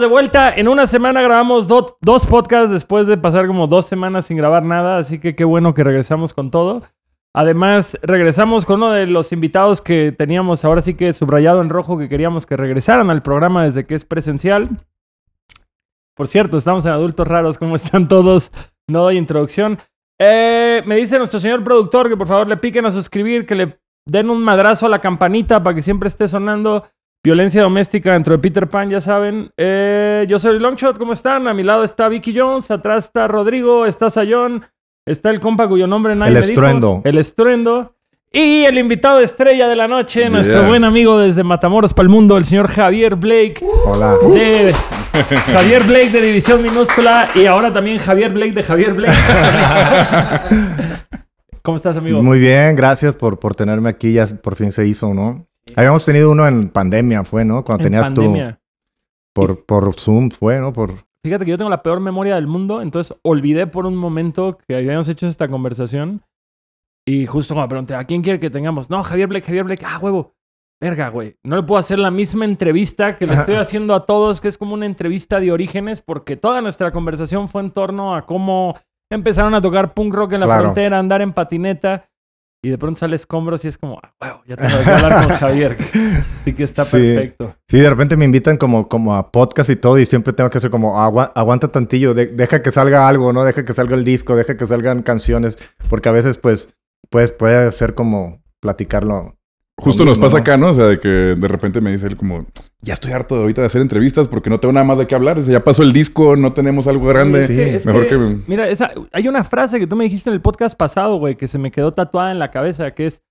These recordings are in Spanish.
De vuelta. En una semana grabamos do- dos podcasts después de pasar como dos semanas sin grabar nada. Así que qué bueno que regresamos con todo. Además, regresamos con uno de los invitados que teníamos ahora sí que subrayado en rojo que queríamos que regresaran al programa desde que es presencial. Por cierto, estamos en Adultos Raros. ¿Cómo están todos? No doy introducción. Eh, me dice nuestro señor productor que por favor le piquen a suscribir, que le den un madrazo a la campanita para que siempre esté sonando. Violencia doméstica dentro de Peter Pan, ya saben. Eh, yo soy Longshot, ¿cómo están? A mi lado está Vicky Jones, atrás está Rodrigo, está Sayón, está el compa cuyo nombre nadie El me dijo. Estruendo. El estruendo. Y el invitado estrella de la noche, nuestro buen amigo desde Matamoros para el mundo, el señor Javier Blake. Hola. De Javier Blake de División Minúscula y ahora también Javier Blake de Javier Blake. ¿Cómo estás, amigo? Muy bien, gracias por, por tenerme aquí. Ya por fin se hizo, ¿no? Habíamos tenido uno en pandemia, fue, ¿no? Cuando En tenías pandemia. tu... Por, por Zoom, fue, ¿no? Por... Fíjate que yo tengo la peor memoria del mundo, entonces olvidé por un momento que habíamos hecho esta conversación. Y justo cuando pregunté, ¿a quién quiere que tengamos? No, Javier Blake, Javier Blake. Ah, huevo. Verga, güey. No le puedo hacer la misma entrevista que le estoy haciendo a todos, que es como una entrevista de orígenes, porque toda nuestra conversación fue en torno a cómo empezaron a tocar punk rock en la Claro. frontera, andar en patineta. Y de pronto sale escombros y es como, ah, huevo, ya tengo que hablar con Javier. Así que está Sí. perfecto. Sí, de repente me invitan como, como a podcast y todo y siempre tengo que hacer como, "Agua- aguanta tantillo, de- deja que salga algo, ¿no? Deja que salga el disco, deja que salgan canciones, porque a veces pues, pues puede ser como platicarlo. Justo nos pasa ¿no? acá, ¿no? O sea, de que de repente me dice él como, ya estoy harto de ahorita de hacer entrevistas porque no tengo nada más de qué hablar. O sea, ya pasó el disco, no tenemos algo grande. Es que- es Mejor que- que... Mira, esa, hay una frase que tú me dijiste en el podcast pasado, güey, que se me quedó tatuada en la cabeza, que es,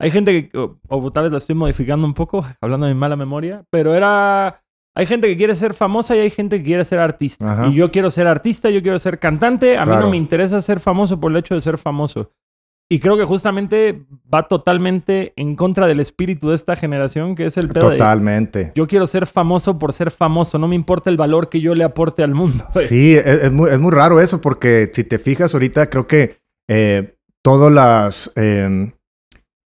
hay gente que, o, o tal vez la estoy modificando un poco, hablando de mi mala memoria, pero era, hay gente que quiere ser famosa y hay gente que quiere ser artista. Ajá. Y yo quiero ser artista, yo quiero ser cantante, a mí no me interesa ser famoso por el hecho de ser famoso. Y creo que justamente va totalmente en contra del espíritu de esta generación, que es el pedo de... Totalmente. Yo quiero ser famoso por ser famoso, no me importa el valor que yo le aporte al mundo. Sí, es, es muy, es muy raro eso porque si te fijas ahorita creo que eh, todas las, eh,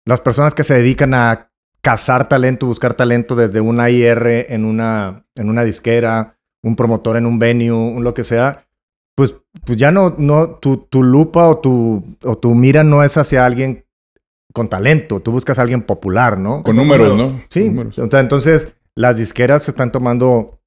las personas que se dedican a cazar talento, buscar talento desde una IR en una, en una disquera, un promotor en un venue, un lo que sea, pues, ya no, no tu, tu lupa o tu, o tu mira no es hacia alguien con talento, tú buscas a alguien popular, ¿no? Con números, ¿no? Sí, números. entonces las disqueras se están tomando,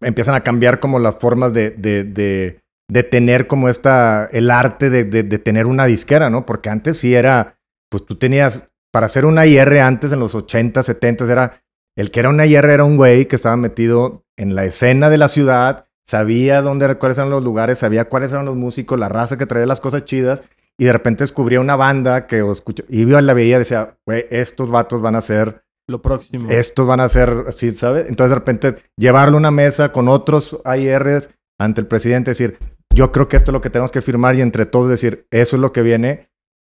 empiezan a cambiar como las formas de, de, de, de tener como esta, el arte de, de, de tener una disquera, ¿no? Porque antes sí era, pues tú tenías, para hacer una IR antes en los 80, 70, era, el que era una IR era un güey que estaba metido en la escena de la ciudad, sabía dónde, cuáles eran los lugares, sabía cuáles eran los músicos, la raza que traía las cosas chidas, y de repente descubría una banda que o escucha, y iba, la veía y decía, güey, estos vatos van a ser Lo próximo. estos van a ser así, ¿sabes? Entonces de repente llevarlo a una mesa con otros IRs ante el presidente, decir, yo creo que esto es lo que tenemos que firmar y entre todos decir, eso es lo que viene,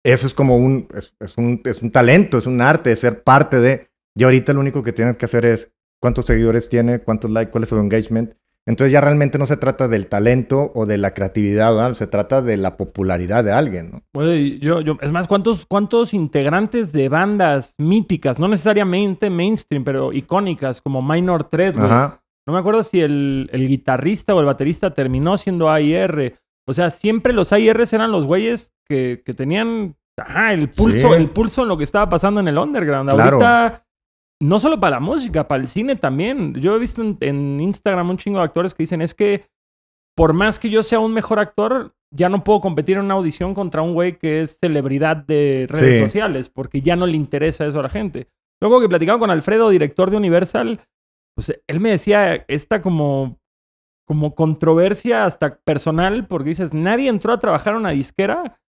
eso es como un, es, es un, es un talento, es un arte, es ser parte de, y ahorita lo único que tienes que hacer es cuántos seguidores tiene, cuántos likes, cuál es su engagement. Entonces ya realmente no se trata del talento o de la creatividad, ¿verdad? se trata de la popularidad de alguien, ¿no? Oye, yo, yo, es más, ¿cuántos, ¿cuántos integrantes de bandas míticas, no necesariamente mainstream, pero icónicas, como Minor Threat. No me acuerdo si el, el guitarrista o el baterista terminó siendo AIR. O sea, siempre los AIRs eran los güeyes que, que tenían ajá, el pulso, Sí. el pulso en lo que estaba pasando en el underground. Claro. Ahorita, no solo para la música, para el cine también. Yo he visto en, en Instagram un chingo de actores que dicen, es que por más que yo sea un mejor actor, ya no puedo competir en una audición contra un güey que es celebridad de redes Sí. sociales, porque ya no le interesa eso a la gente. Luego que platicaba con Alfredo, director de Universal, pues él me decía esta como, como controversia hasta personal, porque dices, nadie entró a trabajar a una disquera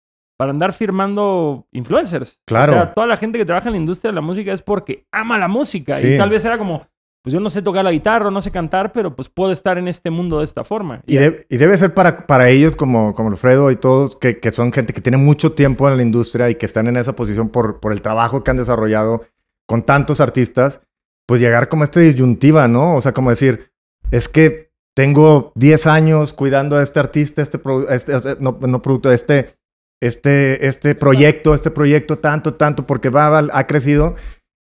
para andar firmando influencers. Claro. O sea, toda la gente que trabaja en la industria de la música es porque ama la música. Sí. Y tal vez era como, pues yo no sé tocar la guitarra, no sé cantar, pero pues puedo estar en este mundo de esta forma. Y, de- y debe ser para, para ellos como, como Alfredo y todos, que, que son gente que tiene mucho tiempo en la industria y que están en esa posición por, por el trabajo que han desarrollado con tantos artistas, pues llegar como a esta disyuntiva, ¿no? O sea, como decir, es que tengo 10 años cuidando a este artista, este, pro- este- este- no, no producto, este, este, este proyecto, este proyecto tanto, tanto, porque va, va- ha crecido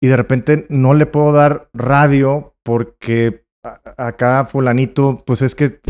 y de repente no le puedo dar radio porque a- acá fulanito, pues es que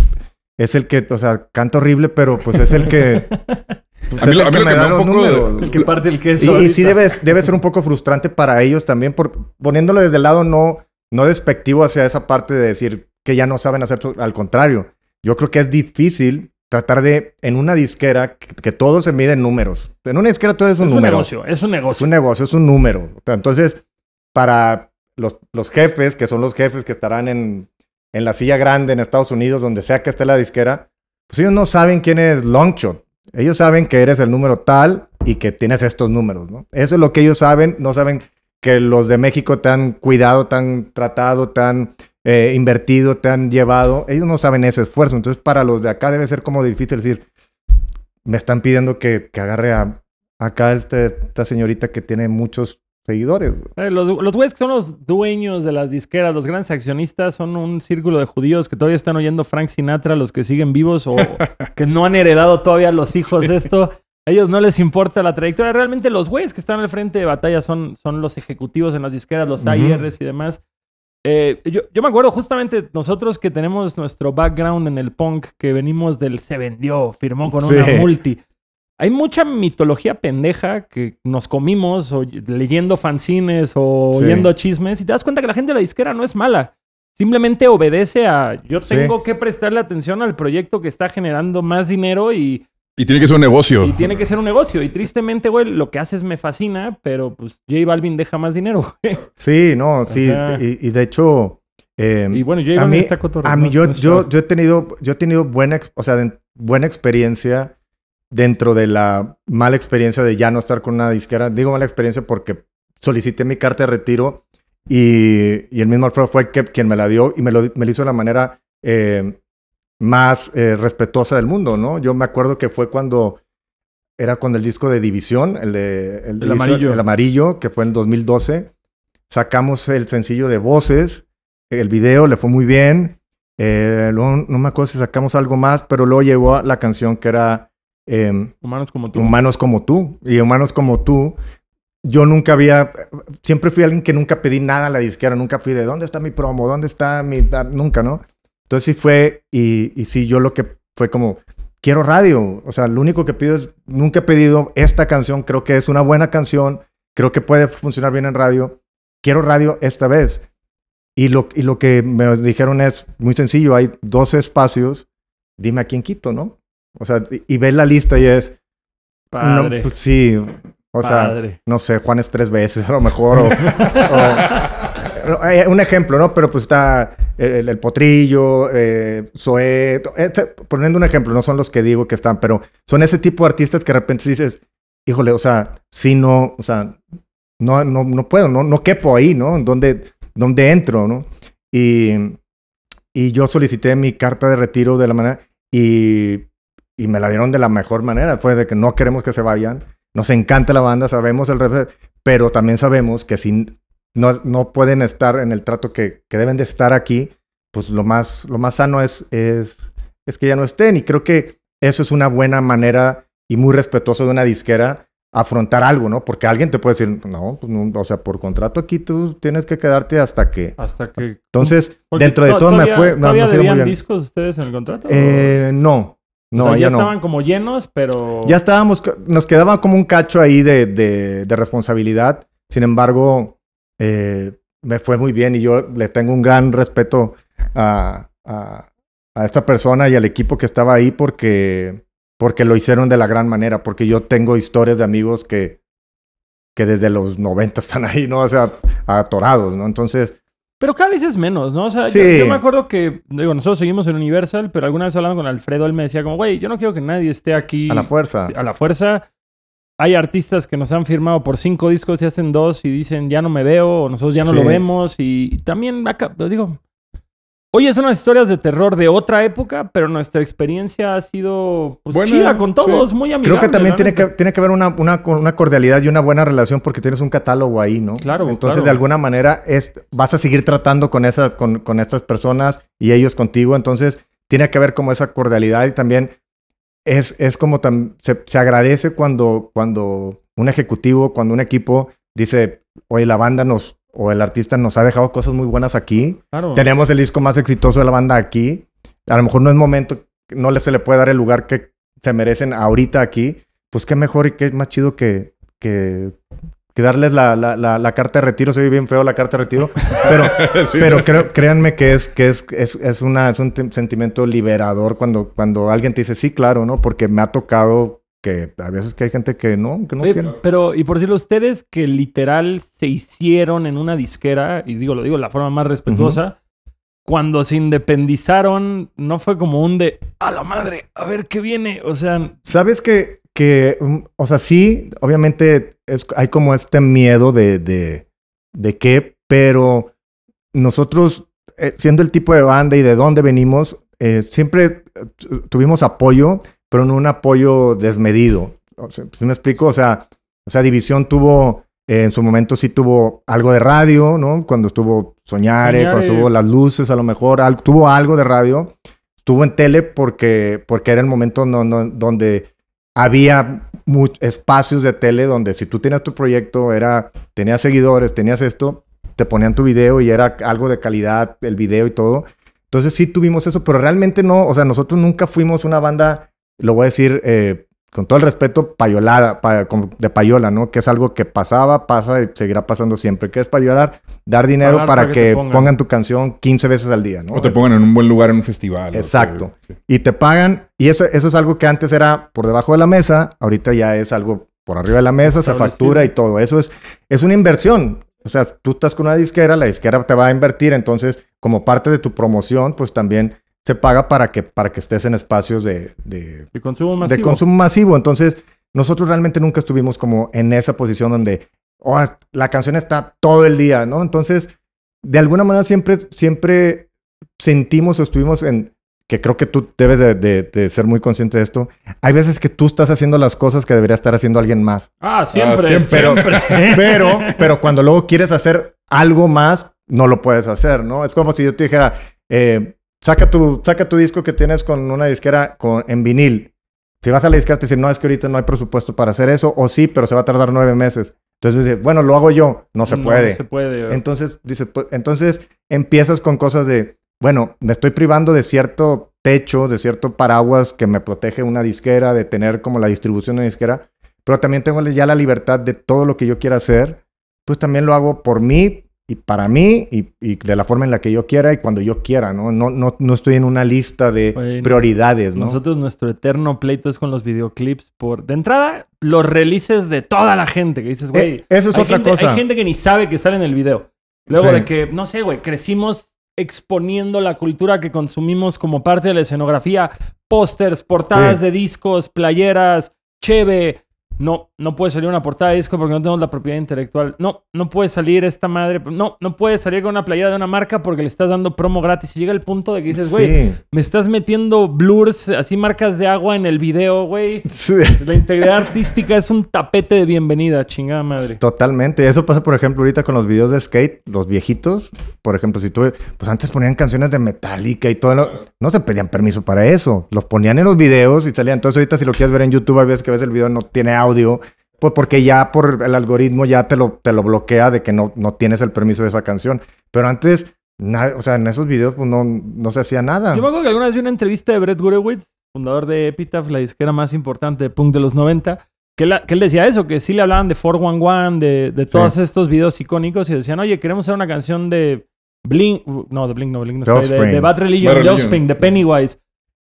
es el que, o sea, canta horrible, pero pues es el que... pues, A mí es el a mí lo que me da un poco de- El que parte el Y, queso. y sí ahorita. debe, debe ser un poco frustrante para ellos también, por, poniéndolo desde el lado no, no despectivo hacia esa parte de decir que ya no saben hacer, al contrario. Yo creo que es difícil tratar de, en una disquera, que, que todo se mide en números. En una disquera todo es un Es un número. negocio, es un Es negocio. un negocio, es un número. O sea, Entonces, para los, los jefes, que son los jefes que estarán en, en la silla grande en Estados Unidos, donde sea que esté la disquera, pues ellos no saben quién es Longshot. Ellos saben que eres el número tal y que tienes estos números, ¿no? Eso es lo que ellos saben. No saben que los de México te han cuidado, te han tratado, te han eh, invertido, te han llevado. Ellos no saben ese esfuerzo. Entonces, para los de acá debe ser como difícil decir, me están pidiendo que, que agarre a acá este, esta señorita que tiene muchos seguidores. Eh, Los, los güeyes que son los dueños de las disqueras, los grandes accionistas, son un círculo de judíos que todavía están oyendo Frank Sinatra, los que siguen vivos o que no han heredado todavía los hijos de esto. A ellos no les importa la trayectoria. Realmente los güeyes que están al frente de batalla son, son los ejecutivos en las disqueras, los. AIRs y demás. Eh, yo, yo me acuerdo justamente nosotros que tenemos nuestro background en el punk, que venimos del se vendió, firmó con una multi. Hay mucha mitología pendeja que nos comimos o leyendo fanzines o Sí. oyendo chismes y te das cuenta que la gente de la disquera no es mala. Simplemente obedece a yo Sí. tengo que prestarle atención al proyecto que está generando más dinero y, Y tiene que ser un negocio. y tiene que ser un negocio. Y tristemente, güey, lo que haces me fascina, pero pues J Balvin deja más dinero. güey. Sí, no, sí. sea- y, y de hecho, eh, y bueno, J a Balvin mí, está cotorreo, a mí ¿no? yo, No yo, yo he tenido, yo he tenido buena, o sea, de- buena experiencia dentro de la mala experiencia de ya no estar con una disquera. Digo mala experiencia porque solicité mi carta de retiro y, y el mismo Alfredo fue que, quien me la dio y me lo, me lo hizo de la manera eh, más eh, respetuosa del mundo, ¿no? Yo me acuerdo que fue cuando era cuando el disco de División, el de el, El División- amarillo. el amarillo, que fue en 2012, sacamos el sencillo de Voces, el video le fue muy bien, eh, luego no me acuerdo si sacamos algo más, pero luego llegó la canción que era em, Humanos como tú. Humanos como tú. Y Humanos como tú, yo nunca había, siempre fui alguien que nunca pedí nada a la disquera, nunca fui de dónde está mi promo, dónde está mi, da-?" nunca, ¿no? Entonces sí fue, y, y sí, yo lo que fue como, quiero radio, o sea, lo único que pido es, nunca he pedido esta canción, creo que es una buena canción, creo que puede funcionar bien en radio, quiero radio esta vez. Y lo, y lo que me dijeron es muy sencillo, hay 12 espacios, dime a quién quito, ¿no? O sea, y, y ves la lista y es, Padre. no, pues sí, o sea, no sé, Juan es tres veces a lo mejor. O, o- un ejemplo, ¿no? Pero pues está el, el Potrillo, eh, Zoé, eh, poniendo un ejemplo, no son los que digo que están, pero son ese tipo de artistas que de repente dices, híjole, o sea, sí, no, o sea, no, no, no puedo, no, no quepo ahí, ¿no? ¿Dónde, dónde entro, no? Y, y yo solicité mi carta de retiro de la manera, y, y me la dieron de la mejor manera, fue de que no queremos que se vayan, nos encanta la banda, sabemos el pero también sabemos que si no, no pueden estar en el trato que, que deben de estar aquí, pues lo más, lo más sano es, es, es que ya no estén. Y creo que eso es una buena manera y muy respetuoso de una disquera afrontar algo, ¿no? Porque alguien te puede decir, no, pues no, o sea, por contrato aquí tú tienes que quedarte hasta que... Hasta que. Entonces, Porque dentro de to- todo me fue... No, ¿Todavía no dio muy debían bien. discos ustedes en el contrato? Eh, no, no, o sea, ya ya no. estaban como llenos, pero. Ya estábamos, nos quedaba como un cacho ahí de, de- de responsabilidad. Sin embargo, eh, me fue muy bien y yo le tengo un gran respeto a, a- a esta persona y al equipo que estaba ahí porque, porque lo hicieron de la gran manera. Porque yo tengo historias de amigos que, que desde los 90 están ahí, ¿no? O sea, atorados, ¿no? Entonces, Pero cada vez es menos, ¿no? O sea, yo, me acuerdo que, digo, nosotros seguimos en Universal, pero alguna vez hablando con Alfredo, él me decía como, güey, yo no quiero que nadie esté aquí a la fuerza. a la fuerza. Hay artistas que nos han firmado por cinco discos y hacen dos y dicen, ya no me veo, o nosotros ya no Sí. lo vemos. Y, y también, acá, lo digo, oye, son unas historias de terror de otra época, pero nuestra experiencia ha sido pues, Buena, chida con todos, muy amigable. Creo que también tiene que, tiene que haber una, una, una cordialidad y una buena relación porque tienes un catálogo ahí, ¿no? Claro, Entonces, claro. de alguna manera, es, vas a seguir tratando con, esa, con, con estas personas y ellos contigo. Entonces, tiene que haber como esa cordialidad y también es, es como tam- se, se agradece cuando, cuando un ejecutivo, cuando un equipo dice, oye, la banda nos, o el artista nos ha dejado cosas muy buenas aquí. Claro. Tenemos el disco más exitoso de la banda aquí. A lo mejor no es momento, no se le puede dar el lugar que se merecen ahorita aquí. Pues qué mejor y qué más chido que, que, que darles la, la, la, la carta de retiro. Se ve bien feo la carta de retiro. Pero, Sí. pero creo- créanme que es, que es, es, es, una, es un sentimiento liberador cuando, cuando alguien te dice, sí, claro, ¿no? Porque me ha tocado que a veces que hay gente que no, que no Oye, quiere. pero, y por decirlo, ustedes que literal se hicieron en una disquera, y digo, lo digo de la forma más respetuosa, cuando se independizaron, no fue como un de, a la madre, a ver qué viene. O sea, ¿Sabes que, que mm, o sea, sí, obviamente es- hay como este miedo de, de, de qué, pero nosotros, eh, siendo el tipo de banda y de dónde venimos, eh, siempre tu- tuvimos apoyo, pero no un apoyo desmedido. O sea, ¿sí me explico? O sea, o sea, División tuvo, eh, en su momento sí tuvo algo de radio, ¿no? Cuando estuvo Soñare, Soñare. cuando estuvo Las Luces, a lo mejor, al- tuvo algo de radio. Estuvo en tele porque, porque era el momento no- no- donde había espacios de tele donde si tú tenías tu proyecto, era, tenías seguidores, tenías esto, te ponían tu video y era algo de calidad, el video y todo. Entonces sí tuvimos eso, pero realmente no, o sea, nosotros nunca fuimos una banda, lo voy a decir eh, con todo el respeto, payolada, pa- de payola, ¿no? Que es algo que pasaba, pasa y seguirá pasando siempre. ¿Qué es payolar? Dar dinero para, para que que, pongan. pongan. tu canción 15 veces al día, ¿no? O te pongan en un buen lugar en un festival. o Exacto. que- sí. y te pagan. Y eso, eso es algo que antes era por debajo de la mesa, ahorita ya es algo por arriba de la mesa, se factura y todo. Eso es, es una inversión. O sea, tú estás con una disquera, la disquera te va a invertir, entonces como parte de tu promoción, pues también se paga para que, para que estés en espacios de, de, de consumo de masivo. consumo masivo. Entonces, nosotros realmente nunca estuvimos como en esa posición donde oh, la canción está todo el día, ¿no? Entonces, de alguna manera siempre, siempre sentimos o estuvimos en, que creo que tú debes de, de- de ser muy consciente de esto, hay veces que tú estás haciendo las cosas que debería estar haciendo alguien más. Ah, siempre, siempre. siempre. Pero, pero cuando luego quieres hacer algo más, no lo puedes hacer, ¿no? Es como si yo te dijera, eh, saca, tu, saca tu disco que tienes con una disquera con, en vinil. Si vas a la disquera te dicen, no, es que ahorita no hay presupuesto para hacer eso, o sí, pero se va a tardar nueve meses. Entonces dices, bueno, lo hago yo. No se puede. No se puede. Entonces, dice, pues, entonces empiezas con cosas de, bueno, me estoy privando de cierto techo, de cierto paraguas que me protege una disquera, de tener como la distribución de una disquera, pero también tengo ya la libertad de todo lo que yo quiera hacer, pues también lo hago por mí y para mí y, y de la forma en la que yo quiera y cuando yo quiera, ¿no? No, no, no estoy en una lista de Bueno, prioridades, ¿no? Nosotros, nuestro eterno pleito es con los videoclips. Por... De entrada, los releases de toda la gente que dices, güey. Eh, eso es otra gente- cosa. Hay gente que ni sabe que sale en el video. Luego Sí. de que, no sé, güey, crecimos exponiendo la cultura que consumimos como parte de la escenografía. Pósters, portadas Sí. de discos, playeras, cheve. No, no puede salir una portada de disco porque no tenemos la propiedad intelectual. No, no puede salir esta madre. No, no puede salir con una playera de una marca porque le estás dando promo gratis. Y llega el punto de que dices, güey, Sí. me estás metiendo blurs, así marcas de agua en el video, güey. Sí. La integridad artística es un tapete de bienvenida, chingada madre. Totalmente. Eso pasa, por ejemplo, ahorita con los videos de skate, los viejitos. Por ejemplo, si tú, pues antes ponían canciones de Metallica y todo. lo- no se pedían permiso para eso. Los ponían en los videos y salían. Entonces, ahorita si lo quieres ver en YouTube, hay veces que ves el video no tiene audio. Pues porque ya por el algoritmo ya te lo, te lo bloquea de que no, no tienes el permiso de esa canción. Pero antes, na- o sea, en esos videos pues no, no se hacía nada. Yo me acuerdo que alguna vez vi una entrevista de Brett Gurewitz, fundador de Epitaph, la disquera más importante de punk de los 90, que él, que él decía eso, que sí le hablaban de 411, de, de todos Sí. estos videos icónicos y decían, oye, queremos hacer una canción de Blink, no, de Blink, no, Blink no de, de Bad Religion, Bad de Religion. Offspring, de Pennywise.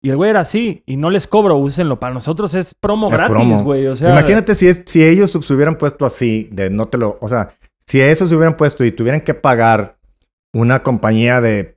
Y el güey era así, y no les cobro, úsenlo. Para nosotros es promo Es gratis, promo. güey. O sea, Imagínate si, es- si ellos se hubieran puesto así, de no te lo, o sea, si eso se hubieran puesto y tuvieran que pagar una compañía de,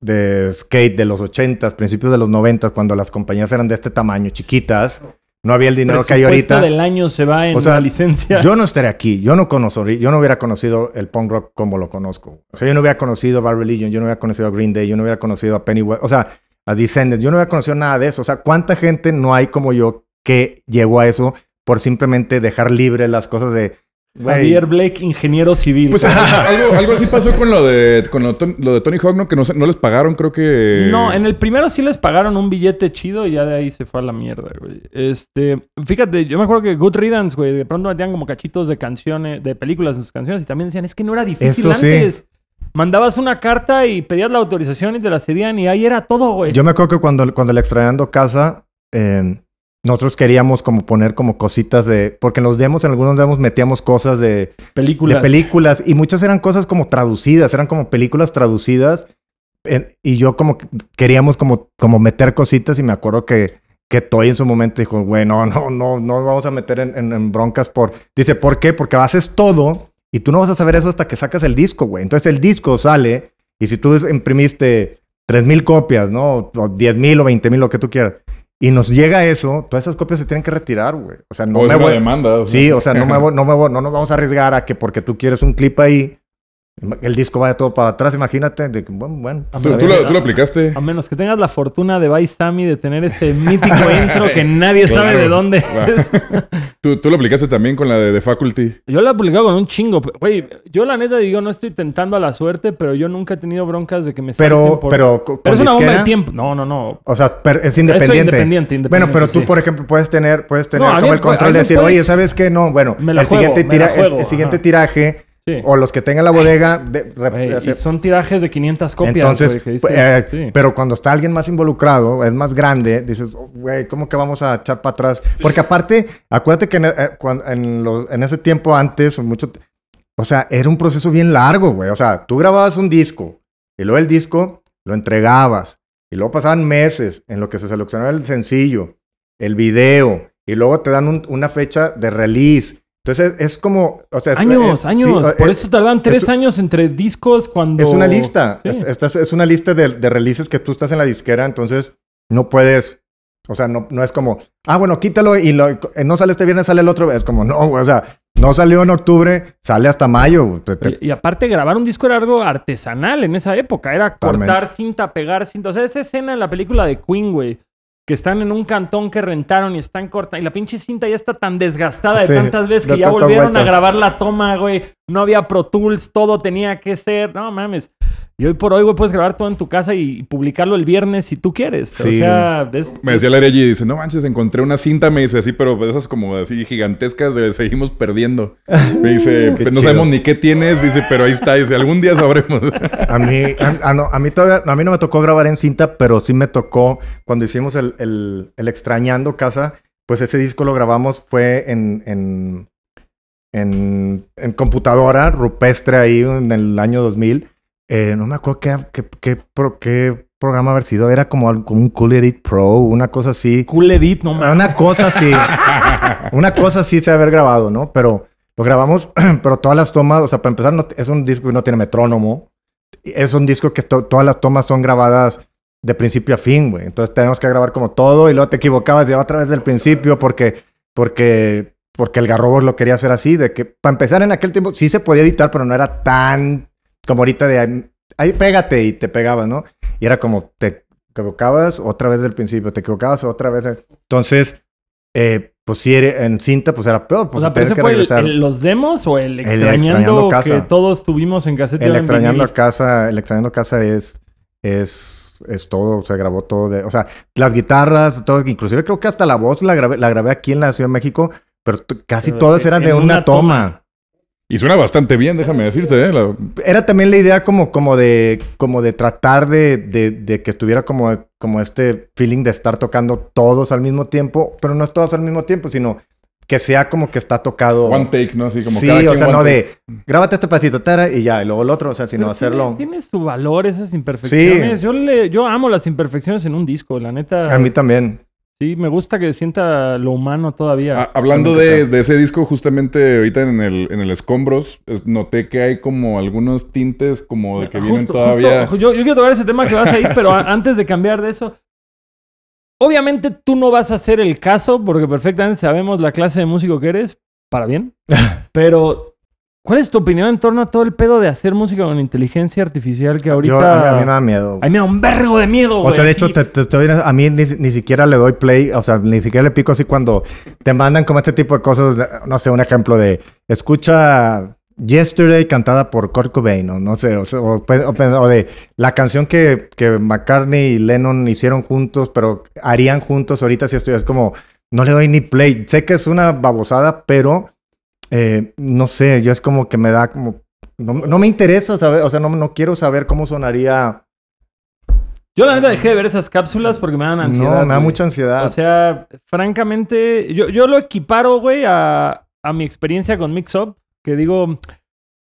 de skate de los 80s, principios de los 90s, cuando las compañías eran de este tamaño, chiquitas, no había el dinero que hay ahorita. del año se va en O sea, la licencia. Yo no estaría aquí, yo no conozco, yo no hubiera conocido el punk rock como lo conozco. O sea, yo no hubiera conocido Bad Religion, yo no hubiera conocido a Green Day, yo no hubiera conocido a Pennywise, o sea, a Descendants, yo no hubiera conocido nada de eso. O sea, ¿cuánta gente no hay como yo que llegó a eso por simplemente dejar libre las cosas de Javier Blake, ingeniero civil. Pues algo, algo así pasó con lo de, con lo, de Tony Hawk, ¿no? Que no, no les pagaron, creo que... No, en el primero sí les pagaron un billete chido y ya de ahí se fue a la mierda, güey. Este, fíjate, yo me acuerdo que Good Riddance, güey, de pronto metían como cachitos de canciones, de películas en sus canciones y también decían, es que no era difícil Eso sí. Mandabas una carta y pedías la autorización y te la cedían y ahí era todo, güey. Yo me acuerdo que cuando, cuando el extrañando casa, eh, nosotros queríamos como poner como cositas de... Porque en los demos, en algunos demos metíamos cosas de, películas. de películas y muchas eran cosas como traducidas, eran como películas traducidas eh, y yo como que queríamos como, como meter cositas y me acuerdo que, que Toy en su momento dijo, güey, no, no, no, no vamos a meter en, en- en broncas por... Dice, ¿por qué? Porque haces todo y tú no vas a saber eso hasta que sacas el disco, güey. Entonces el disco sale y si tú imprimiste 3.000 copias, ¿no? O 10.000 o 20.000, lo que tú quieras. Y nos llega eso, todas esas copias se tienen que retirar, güey. O sea, no o me voy... demanda. o sea. Sí, o sea, no, me voy- no, me voy- no nos vamos a arriesgar a que porque tú quieres un clip ahí, el disco vaya todo para atrás, imagínate. de bueno, bueno. A ¿Tú, ver, tú lo, tú aplicaste? A menos que tengas la fortuna de Vice Sammy de tener ese mítico intro que nadie sabe de dónde Claro. es. ¿Tú, tú lo aplicaste también con la de The Faculty. Yo la he publicado con un chingo. Güey, yo la neta digo, no estoy tentando a la suerte, pero yo nunca he tenido broncas de que me Pero, salten por- pero, Pero es una bomba de tiempo. No, no, no. O sea, per- es independiente. independiente, independiente. Bueno, pero tú, sí. por ejemplo, puedes tener, puedes tener No, como alguien el control de decir, oye, ¿sabes qué? No, bueno, Me la el, juego, siguiente me la tira- el- juego, el, siguiente tiraje, Sí. o los que tengan la bodega, de- y son tirajes de 500 copias. Entonces, güey, que dices, pues, eh, sí. pero cuando está alguien más involucrado, es más grande, dices, "Oh, güey, ¿cómo que vamos a echar para atrás? Porque aparte, acuérdate que en, eh, cuan- en los- en ese tiempo antes, mucho, o sea, era un proceso bien largo, güey. O sea, tú grababas un disco y luego el disco lo entregabas y luego pasaban meses en lo que se seleccionaba el sencillo, el video y luego te dan un- una fecha de release. Entonces es como, o sea, es- Años, es- años. sí, Por es- eso tardan tres es- años entre discos cuando... es una lista. Sí. Es, una lista de, de releases que tú estás en la disquera, entonces no puedes. O sea, no, no es como, ah, bueno, quítalo y lo- eh, no sale este viernes, sale el otro. Es como, no, güey, o sea, no salió en octubre, sale hasta mayo. Y, y aparte grabar un disco era algo artesanal en esa época. Era cortar cinta, pegar cinta. O sea, esa escena en la película de Queen, güey. Que están en un cantón que rentaron y están cortando. Y la pinche cinta ya está tan desgastada de Sí, tantas veces que ya volvieron a grabar la toma, güey. No había Pro Tools, todo tenía que ser. No mames. Y hoy por hoy, güey, puedes grabar todo en tu casa y publicarlo el viernes si tú quieres. O sea, es- Me decía la Aregi y dice, no manches, encontré una cinta, me dice así, pero de esas como así gigantescas, de seguimos perdiendo. Me dice, "Pues no chido. sabemos ni qué tienes, dice, pero ahí está, dice, algún día sabremos. A mí, a, a no, a mí todavía, a mí no me tocó grabar en cinta, pero sí me tocó cuando hicimos el, el, el Extrañando Casa, pues ese disco lo grabamos fue en, en, en, en computadora rupestre ahí en el año 2000. Eh, no me acuerdo qué, qué, qué, qué programa haber sido, era como, como un Cool Edit Pro, una cosa así. Cool Edit, no mames. Una cosa así. una cosa así se haber grabado, ¿no? Pero lo grabamos, pero todas las tomas, o sea, para empezar, no- es un disco que no tiene metrónomo. Es un disco que to- todas las tomas son grabadas de principio a fin, güey. Entonces tenemos que grabar como todo y luego te equivocabas de otra vez del principio porque, porque, porque el Garrobo lo quería hacer así, de que para empezar en aquel tiempo sí se podía editar, pero no era tan como ahorita de ahí, pégate y te pegabas, ¿no? Y era como te equivocabas otra vez del principio, te equivocabas otra vez. Entonces, eh, pues sí, era- en cinta pues era peor. O Pues sea, pero tenías ese que fue el- el- los demos o el Extrañando extrañando, Casa. que todos tuvimos en cassette. El en extrañando a vinil? casa, el extrañando a casa es, es, es todo, se grabó todo de, o sea, las guitarras, todo, inclusive creo que hasta la voz la grabé, la grabé aquí en la Ciudad de México, pero casi Pero todas en- eran de en una, una toma. toma. Y suena bastante bien, déjame decirte, ¿eh? La- Era también la idea como, como de, como de tratar de, de, de que estuviera como, como este feeling de estar tocando todos al mismo tiempo, pero no es todos al mismo tiempo, sino que sea como que está tocado. One take, ¿no? Así como sí, cada o quien sea, one no take. de grábate este pedacito tara, y ya, y luego el otro, o sea, sino Pero hacerlo. Tiene, tiene su valor esas imperfecciones. Yo, le, yo amo las imperfecciones en un disco, la neta. A mí también. Sí, me gusta que sienta lo humano todavía. Ah, hablando de, de ese disco, justamente ahorita en el, en el Escombros, es- noté que hay como algunos tintes como de que vienen todavía... justo- yo, yo quiero tocar ese tema que vas ahí, pero a- antes de cambiar de eso. Obviamente tú no vas a hacer el caso, porque perfectamente sabemos la clase de músico que eres, para bien. Pero ¿Cuál es tu opinión en torno a todo el pedo de hacer música con inteligencia artificial que Yo- ahorita... a, mí, a mí me da miedo. A mí me da un vergo de miedo, güey. O sea, de hecho, así. te, te estoy- a mí ni, ni siquiera le doy play, o sea, ni siquiera le pico así cuando te mandan como este tipo de cosas, no sé, un ejemplo de, escucha Yesterday cantada por Kurt Cobain, o no sé, o, de la canción que, que McCartney y Lennon hicieron juntos, pero harían juntos ahorita si estoy, es como, no le doy ni play. Sé que es una babosada, pero eh, no sé, yo es como que me da como, no, no me interesa saber, o sea, no, no quiero saber cómo sonaría. Yo la neta dejé de ver esas cápsulas porque me dan ansiedad. no, me da güey. mucha ansiedad. O sea, francamente, yo, yo lo equiparo, güey, a, a mi experiencia con Mix Up. Que digo,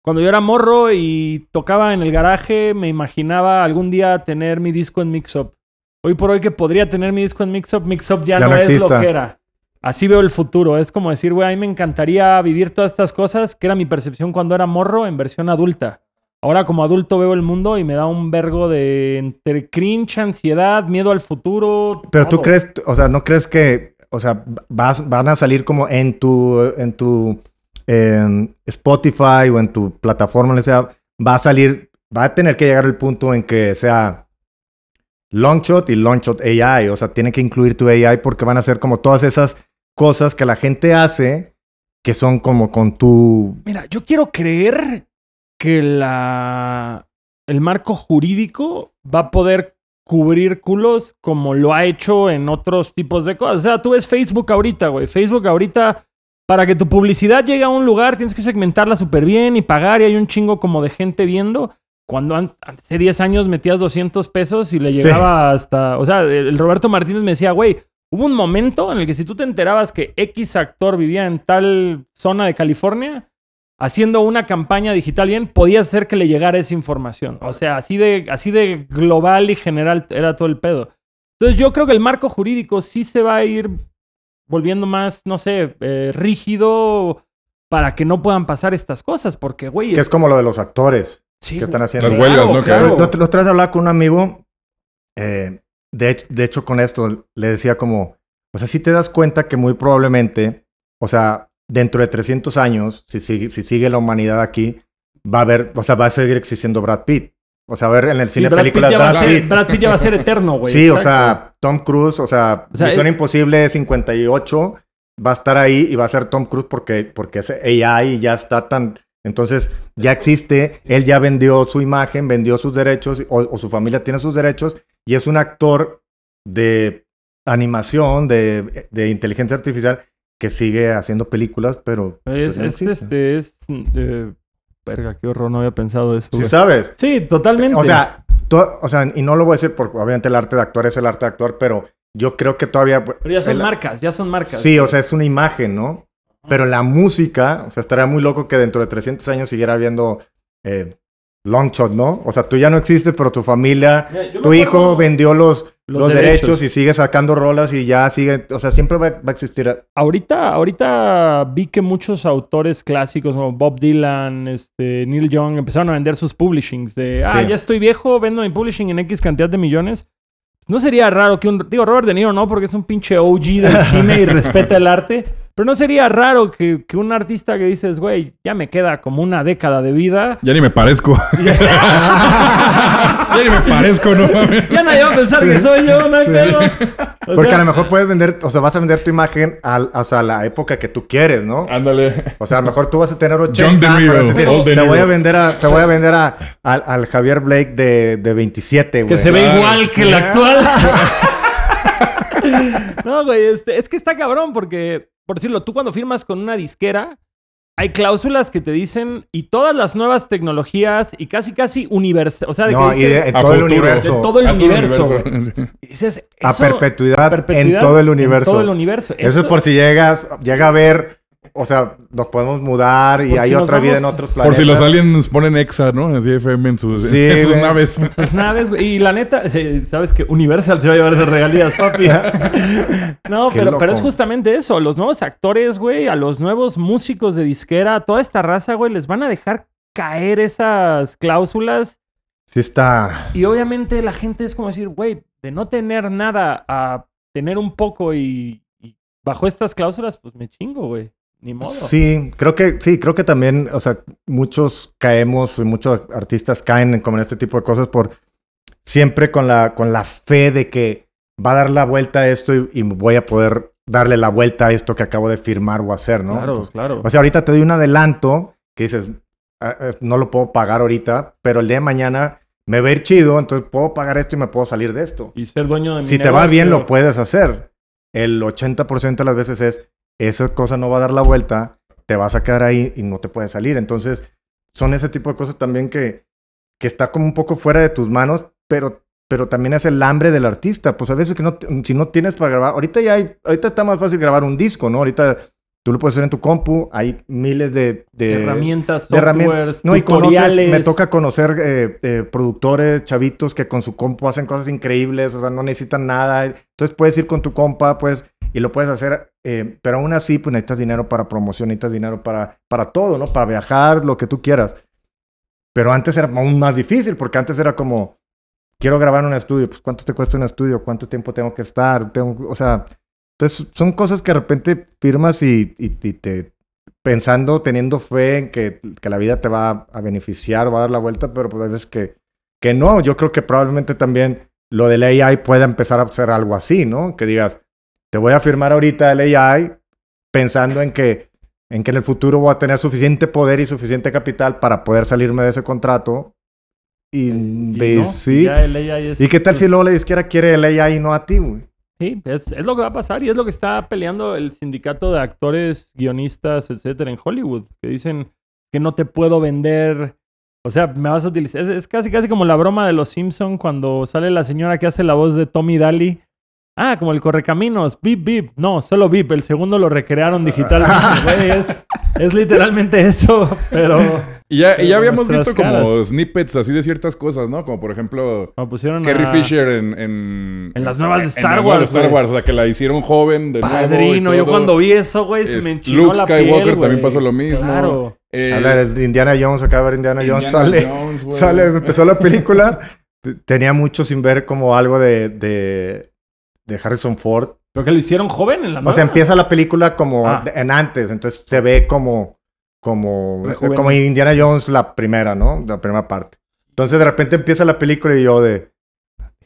cuando yo era morro y tocaba en el garaje, me imaginaba algún día tener mi disco en Mix Up. Hoy por hoy que podría tener mi disco en Mix Up, Mix Up ya, Ya no, no es lo que era. Así veo el futuro. Es como decir, güey, a mí me encantaría vivir todas estas cosas, que era mi percepción cuando era morro en versión adulta. Ahora como adulto veo el mundo y me da un vergo de entre cringe, ansiedad, miedo al futuro. Pero tú crees, o sea, ¿no crees que, o sea, vas, van a salir como en tu, en tu en Spotify o en tu plataforma, o sea, va a salir, va a tener que llegar el punto en que sea Longshot y Longshot AI, o sea, tiene que incluir tu AI porque van a ser como todas esas cosas que la gente hace que son como con tu... Mira, yo quiero creer que la el marco jurídico va a poder cubrir culos como lo ha hecho en otros tipos de cosas. O sea, tú ves Facebook ahorita, güey. Facebook ahorita, para que tu publicidad llegue a un lugar, tienes que segmentarla súper bien y pagar y hay un chingo como de gente viendo. Cuando an- hace 10 años metías 200 pesos y le Sí. llegaba hasta... O sea, el Roberto Martínez me decía, güey, hubo un momento en el que si tú te enterabas que X actor vivía en tal zona de California, haciendo una campaña digital bien, podía hacer que le llegara esa información. O sea, así de, así de global y general era todo el pedo. Entonces yo creo que el marco jurídico sí se va a ir volviendo más, no sé, eh, rígido para que no puedan pasar estas cosas, porque, güey... que es como lo de los actores sí, que están haciendo. Las huelgas, ¿no? Claro. Lo, lo traes de hablar con un amigo. eh, de, hecho, de hecho, con esto le decía como, o sea, si te das cuenta que muy probablemente, o sea, dentro de 300 años, si sigue, si sigue la humanidad aquí, va a haber, o sea, va a seguir existiendo Brad Pitt. O sea, a ver en el Sí, cine Brad Pitt, películas ya va a Brad ser, Pitt. Brad Pitt ya va a ser eterno, güey. Sí, o Exacto. sea, Tom Cruise, o sea, O sea, Misión es- Imposible 58 va a estar ahí y va a ser Tom Cruise porque, porque es AI y ya está tan... Entonces, ya existe, él ya vendió su imagen, vendió sus derechos, o, o su familia tiene sus derechos, y es un actor de animación, de, de inteligencia artificial, que sigue haciendo películas, pero... Es, pues, no es, este, es... eh, verga, qué horror, no había pensado eso, Sí sabes. Sí, totalmente. O sea, to- o sea, y no lo voy a decir porque obviamente el arte de actuar es el arte de actuar, pero yo creo que todavía... Pero ya son el- marcas, ya son marcas. Sí, o sea, es una imagen, ¿no? Pero la música, o sea, estaría muy loco que dentro de 300 años siguiera habiendo eh, Longshot, ¿no? O sea, tú ya no existes, pero tu familia, Mira, tu hijo acuerdo- vendió los, Los los, derechos. derechos. y sigue sacando rolas y ya sigue, o sea, siempre va, va a existir. Ahorita, ahorita vi que muchos autores clásicos como Bob Dylan, este, Neil Young empezaron a vender sus publishings de, ah, Sí. ya estoy viejo, vendo mi publishing en X cantidad de millones. No sería raro que un, digo, Robert De Niro no, porque es un pinche OG del cine y respeta el arte, pero no sería raro que, que un artista que dices, güey, ya me queda como una década de vida. Ya ni me parezco. ya ni me parezco, no mames. Ya nadie va a pensar que soy yo, no hay Sí. pedo. O Porque sea, a lo mejor puedes vender, o sea, vas a vender tu imagen al, o sea, a la época que tú quieres, ¿no? Ándale. O sea, a lo mejor tú vas a tener 80, John Niro, decir, te voy a vender a, te voy a vender a, al, al Javier Blake de, de 27, güey. Que se ve Claro. igual que el actual. no, güey, este, es que está cabrón porque, por decirlo, tú cuando firmas con una disquera, hay cláusulas que te dicen y todas las nuevas tecnologías y casi, casi universal. O sea, de No, que y de- dices, en todo el universo. De todo el A todo universo, dices, A eso- perpetuidad, a perpetuidad en todo el en universo. todo el universo. Eso, es por si llegas, llega a ver, o sea, nos podemos mudar y Por hay otra vida en otros Por planetas. si los aliens ponen exa, ¿no? Así FM en sus, Sí, en sus naves. Sus naves, güey. Y la neta, sí, sabes que Universal se va a llevar esas regalías, papi. no, Qué pero, pero es justamente eso. Los nuevos actores, güey, a los nuevos músicos de disquera, a toda esta raza, güey, les van a dejar caer esas cláusulas. Sí está... Y obviamente la gente es como decir, güey, de no tener nada a tener un poco y, y bajo estas cláusulas, pues me chingo, güey. Ni modo. Sí, creo que, sí, creo que también, o sea, muchos caemos y muchos artistas caen en como en este tipo de cosas por siempre con la, con la fe de que va a dar la vuelta a esto y, y voy a poder darle la vuelta a esto que acabo de firmar o hacer, ¿no? Claro, Entonces, claro. o sea, ahorita te doy un adelanto que dices, "Ah, ah, no lo puedo pagar ahorita, pero el día de mañana me va a ir chido, entonces puedo pagar esto y me puedo salir de esto. y ser dueño de mi Si te va bien, lo puedes hacer. El 80% de las veces es, esa cosa no va a dar la vuelta, te vas a quedar ahí y no te puedes salir. Entonces, son ese tipo de cosas también que, que está como un poco fuera de tus manos, pero, pero también es el hambre del artista. Pues a veces que no, si no tienes para grabar, ahorita ya hay, ahorita está más fácil grabar un disco, ¿no? Ahorita tú lo puedes hacer en tu compu, hay miles de... de herramientas, de herramientas. No, y conoces, tutoriales. me toca conocer eh, eh, productores, chavitos que con su compu hacen cosas increíbles, o sea, no necesitan nada. Entonces puedes ir con tu compa, pues, y lo puedes hacer, eh, pero aún así, pues necesitas dinero para promoción, necesitas dinero para, para todo, ¿no? Para viajar, lo que tú quieras. Pero antes era aún más difícil, porque antes era como, quiero grabar un estudio, pues, ¿cuánto te cuesta un estudio? ¿Cuánto tiempo tengo que estar? Tengo, o sea, entonces son cosas que de repente firmas y, y- y te pensando, teniendo fe en que, que la vida te va a beneficiar, va a dar la vuelta, pero pues hay veces que, que no. Yo creo que probablemente también lo del AI pueda empezar a ser algo así, ¿no? Que digas, te voy a firmar ahorita el AI pensando en que, en que en el futuro voy a tener suficiente poder y suficiente capital para poder salirme de ese contrato. Y, Y no, sí. es- ¿Y qué tal si luego la izquierda quiere el AI y no a ti, güey? Sí, es, es lo que va a pasar y es lo que está peleando el sindicato de actores, guionistas, etcétera, en Hollywood. Que dicen que no te puedo vender. O sea, me vas a utilizar. Es, es casi, casi como la broma de los Simpson cuando sale la señora que hace la voz de Tommy Daly. Ah, como el correcaminos. Bip, bip. No, solo bip. El segundo lo recrearon digitalmente. Güey, es, es literalmente eso, pero Y ya, y ya habíamos visto como snippets así de ciertas cosas, ¿no? Como por ejemplo me pusieron Carrie a... Fisher en, en... En las nuevas de en Star las nuevas de Wars, Star. Wars. O sea, que la hicieron joven de nuevo y Padrino, yo todo. cuando vi eso, güey, se Es- me enchinó Luke la Skywalker piel, también pasó lo mismo. Claro. Eh, Habla de Indiana Jones, acaba de ver Indiana, Jones, sale, Jones, sale, empezó la película, tenía mucho sin ver como algo de, de, de Harrison Ford. Pero que lo hicieron joven en la O sea, empieza la película como Ah. en antes, entonces se ve como, como, Rejuvenecido. como Indiana Jones la primera, ¿no? La primera parte. Entonces de repente empieza la película y yo de,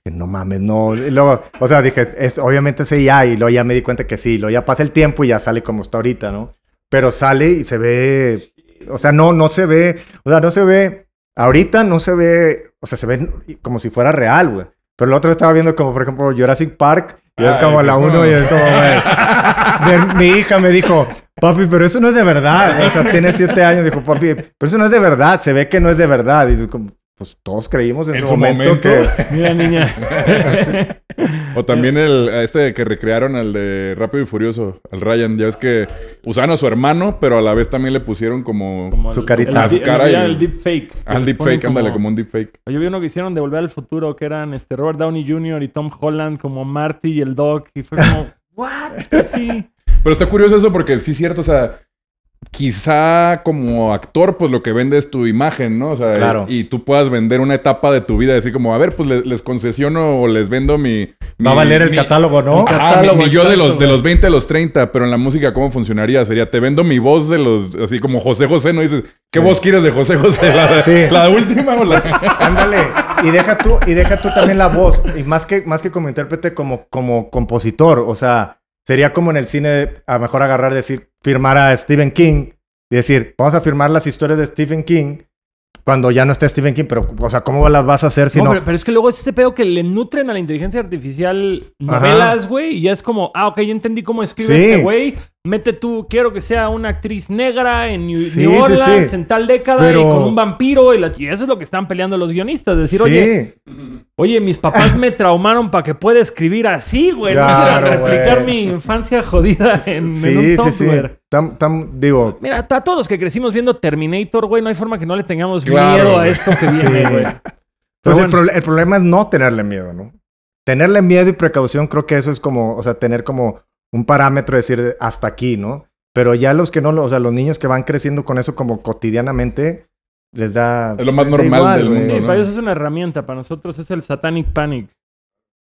no mames, no. Y luego, o sea, dije, es, obviamente es IA y luego ya me di cuenta que sí, luego ya pasa el tiempo y ya sale como está ahorita, ¿no? Pero sale y se ve, o sea, no, no se ve, o sea, no se ve, ahorita no se ve, o sea, se ve como si fuera real, güey. Pero el otro estaba viendo como, por ejemplo, Jurassic Park, y es Ah, como la es uno como- y es como, güey. Mi, mi hija me dijo, papi, pero eso no es de verdad. O sea, tiene siete años, dijo, papi, pero eso no es de verdad, se ve que no es de verdad. Y es como, pues todos creímos en, En su, su momento, momento. que... Mira, niña. O también el este que recrearon al de Rápido y Furioso, al Ryan. Ya ves que usaban a su hermano, pero a la vez también le pusieron como, Como Su el- carita. el- su el- cara y- el deepfake. al deepfake, ándale, como un deepfake. Yo vi uno que hicieron de Volver al Futuro, que eran este Robert Downey Jr. y Tom Holland como Marty y el Doc. Y fue como, ¿what? Así. Pero está curioso eso porque sí es cierto, o sea, quizá como actor, pues lo que vende es tu imagen, ¿no? O sea, Claro. y, y tú puedas vender una etapa de tu vida, decir como, a ver, pues les, les concesiono o les vendo mi... Va a mi- valer el mi- catálogo, ¿no? Ajá, catálogo, mi, mi yo de los, de los 20 a los 30, pero en la música, ¿cómo funcionaría? Sería, te vendo mi voz de los, así como José José, ¿no? Dices, ¿qué Sí. voz quieres de José José? ¿La, de- Sí. la última o la...? Ándale. Y deja tú, y deja tú también la voz. Y más que, más que como intérprete, como, como compositor. O sea, sería como en el cine, a mejor agarrar, decir, firmar a Stephen King y decir, vamos a firmar las historias de Stephen King cuando ya no está Stephen King, pero, o sea, ¿cómo las vas a hacer si No, no? pero, pero es que luego es ese pedo que le nutren a la inteligencia artificial novelas, güey, y ya es como, ah, ok, ya entendí cómo escribe Sí. este güey. Mete tú, quiero que sea una actriz negra en New, Sí, New Orleans sí. en tal década Pero- y con un vampiro. Y, la- y eso es lo que están peleando los guionistas. Decir, oye, oye, mis papás me traumaron para que pueda escribir así, güey. Claro, no replicar mi infancia jodida en, en un software. Tam- tam- digo, Mira, a todos los que crecimos viendo Terminator, güey, no hay forma que no le tengamos Claro, miedo a esto que viene, güey. Pues el problema es no tenerle miedo, ¿no? Tenerle miedo y precaución, creo que eso es como, o sea, tener como un parámetro, decir hasta aquí, ¿no? Pero ya los que no, lo- o sea, los niños que van creciendo con eso como cotidianamente, les da... Es lo más normal del güey. mundo, Sí, ¿no? para ellos es una herramienta, para nosotros es el Satanic Panic.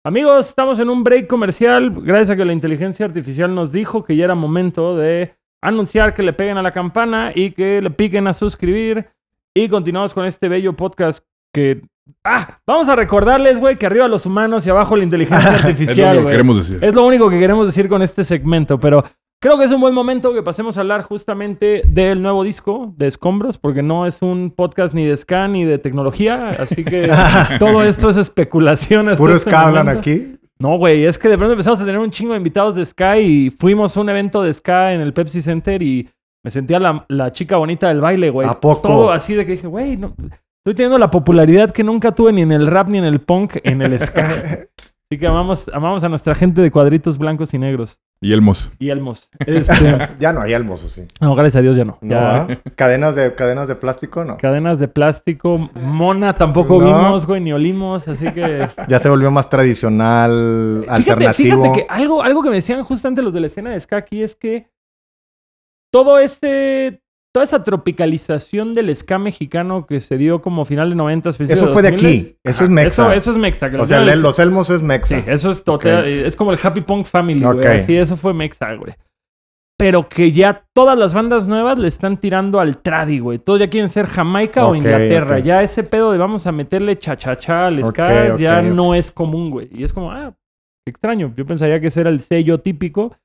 Amigos, estamos en un break comercial. Gracias a que la inteligencia artificial nos dijo que ya era momento de anunciar que le peguen a la campana y que le piquen a suscribir. Y continuamos con este bello podcast que... Ah, vamos a recordarles, güey, que arriba los humanos y abajo la inteligencia Es lo artificial, que queremos decir. Es lo único que queremos decir con este segmento, pero creo que es un buen momento que pasemos a hablar justamente del nuevo disco de Escombros, porque no es un podcast ni de ska ni de tecnología, así que todo esto es especulación. hasta Puros este hablan aquí. No, güey, es que de pronto empezamos a tener un chingo de invitados de Sky y fuimos a un evento de Ska en el Pepsi Center y me sentía la, la chica bonita del baile, güey. ¿A poco? Todo así de que dije, güey, no, estoy teniendo la popularidad que nunca tuve ni en el rap ni en el punk, en el Ska. Así que amamos, amamos a nuestra gente de cuadritos blancos y negros. Y Elmos. Y Elmos. Este, Ya no hay elmos, ¿o sí. no, gracias a Dios ya no. No, Ya, ¿ah? ¿Cadenas, de, ¿Cadenas de plástico? No. Cadenas de plástico. Mona tampoco No. vimos, güey, ni olimos. Así que... Ya se volvió más tradicional, Fíjate, alternativo. fíjate que algo, algo que me decían justamente los de la escena de ska aquí es que todo ese, toda esa tropicalización del ska mexicano que se dio como final de 90, principios Eso fue de 2000, aquí. Eso es mexa. Eso, eso es mexa. o sea, el- los elmos es mexa. Sí, eso es total. Es como el Happy Punk Family, güey. Ok. Así, eso fue mexa, güey. Pero que ya todas las bandas nuevas le están tirando al tradi, güey. Todos ya quieren ser Jamaica o Inglaterra. Ya ese pedo de vamos a meterle cha-cha-cha al ska ya no es común, güey. Y es como, ah, qué extraño. Yo pensaría que ese era el sello típico.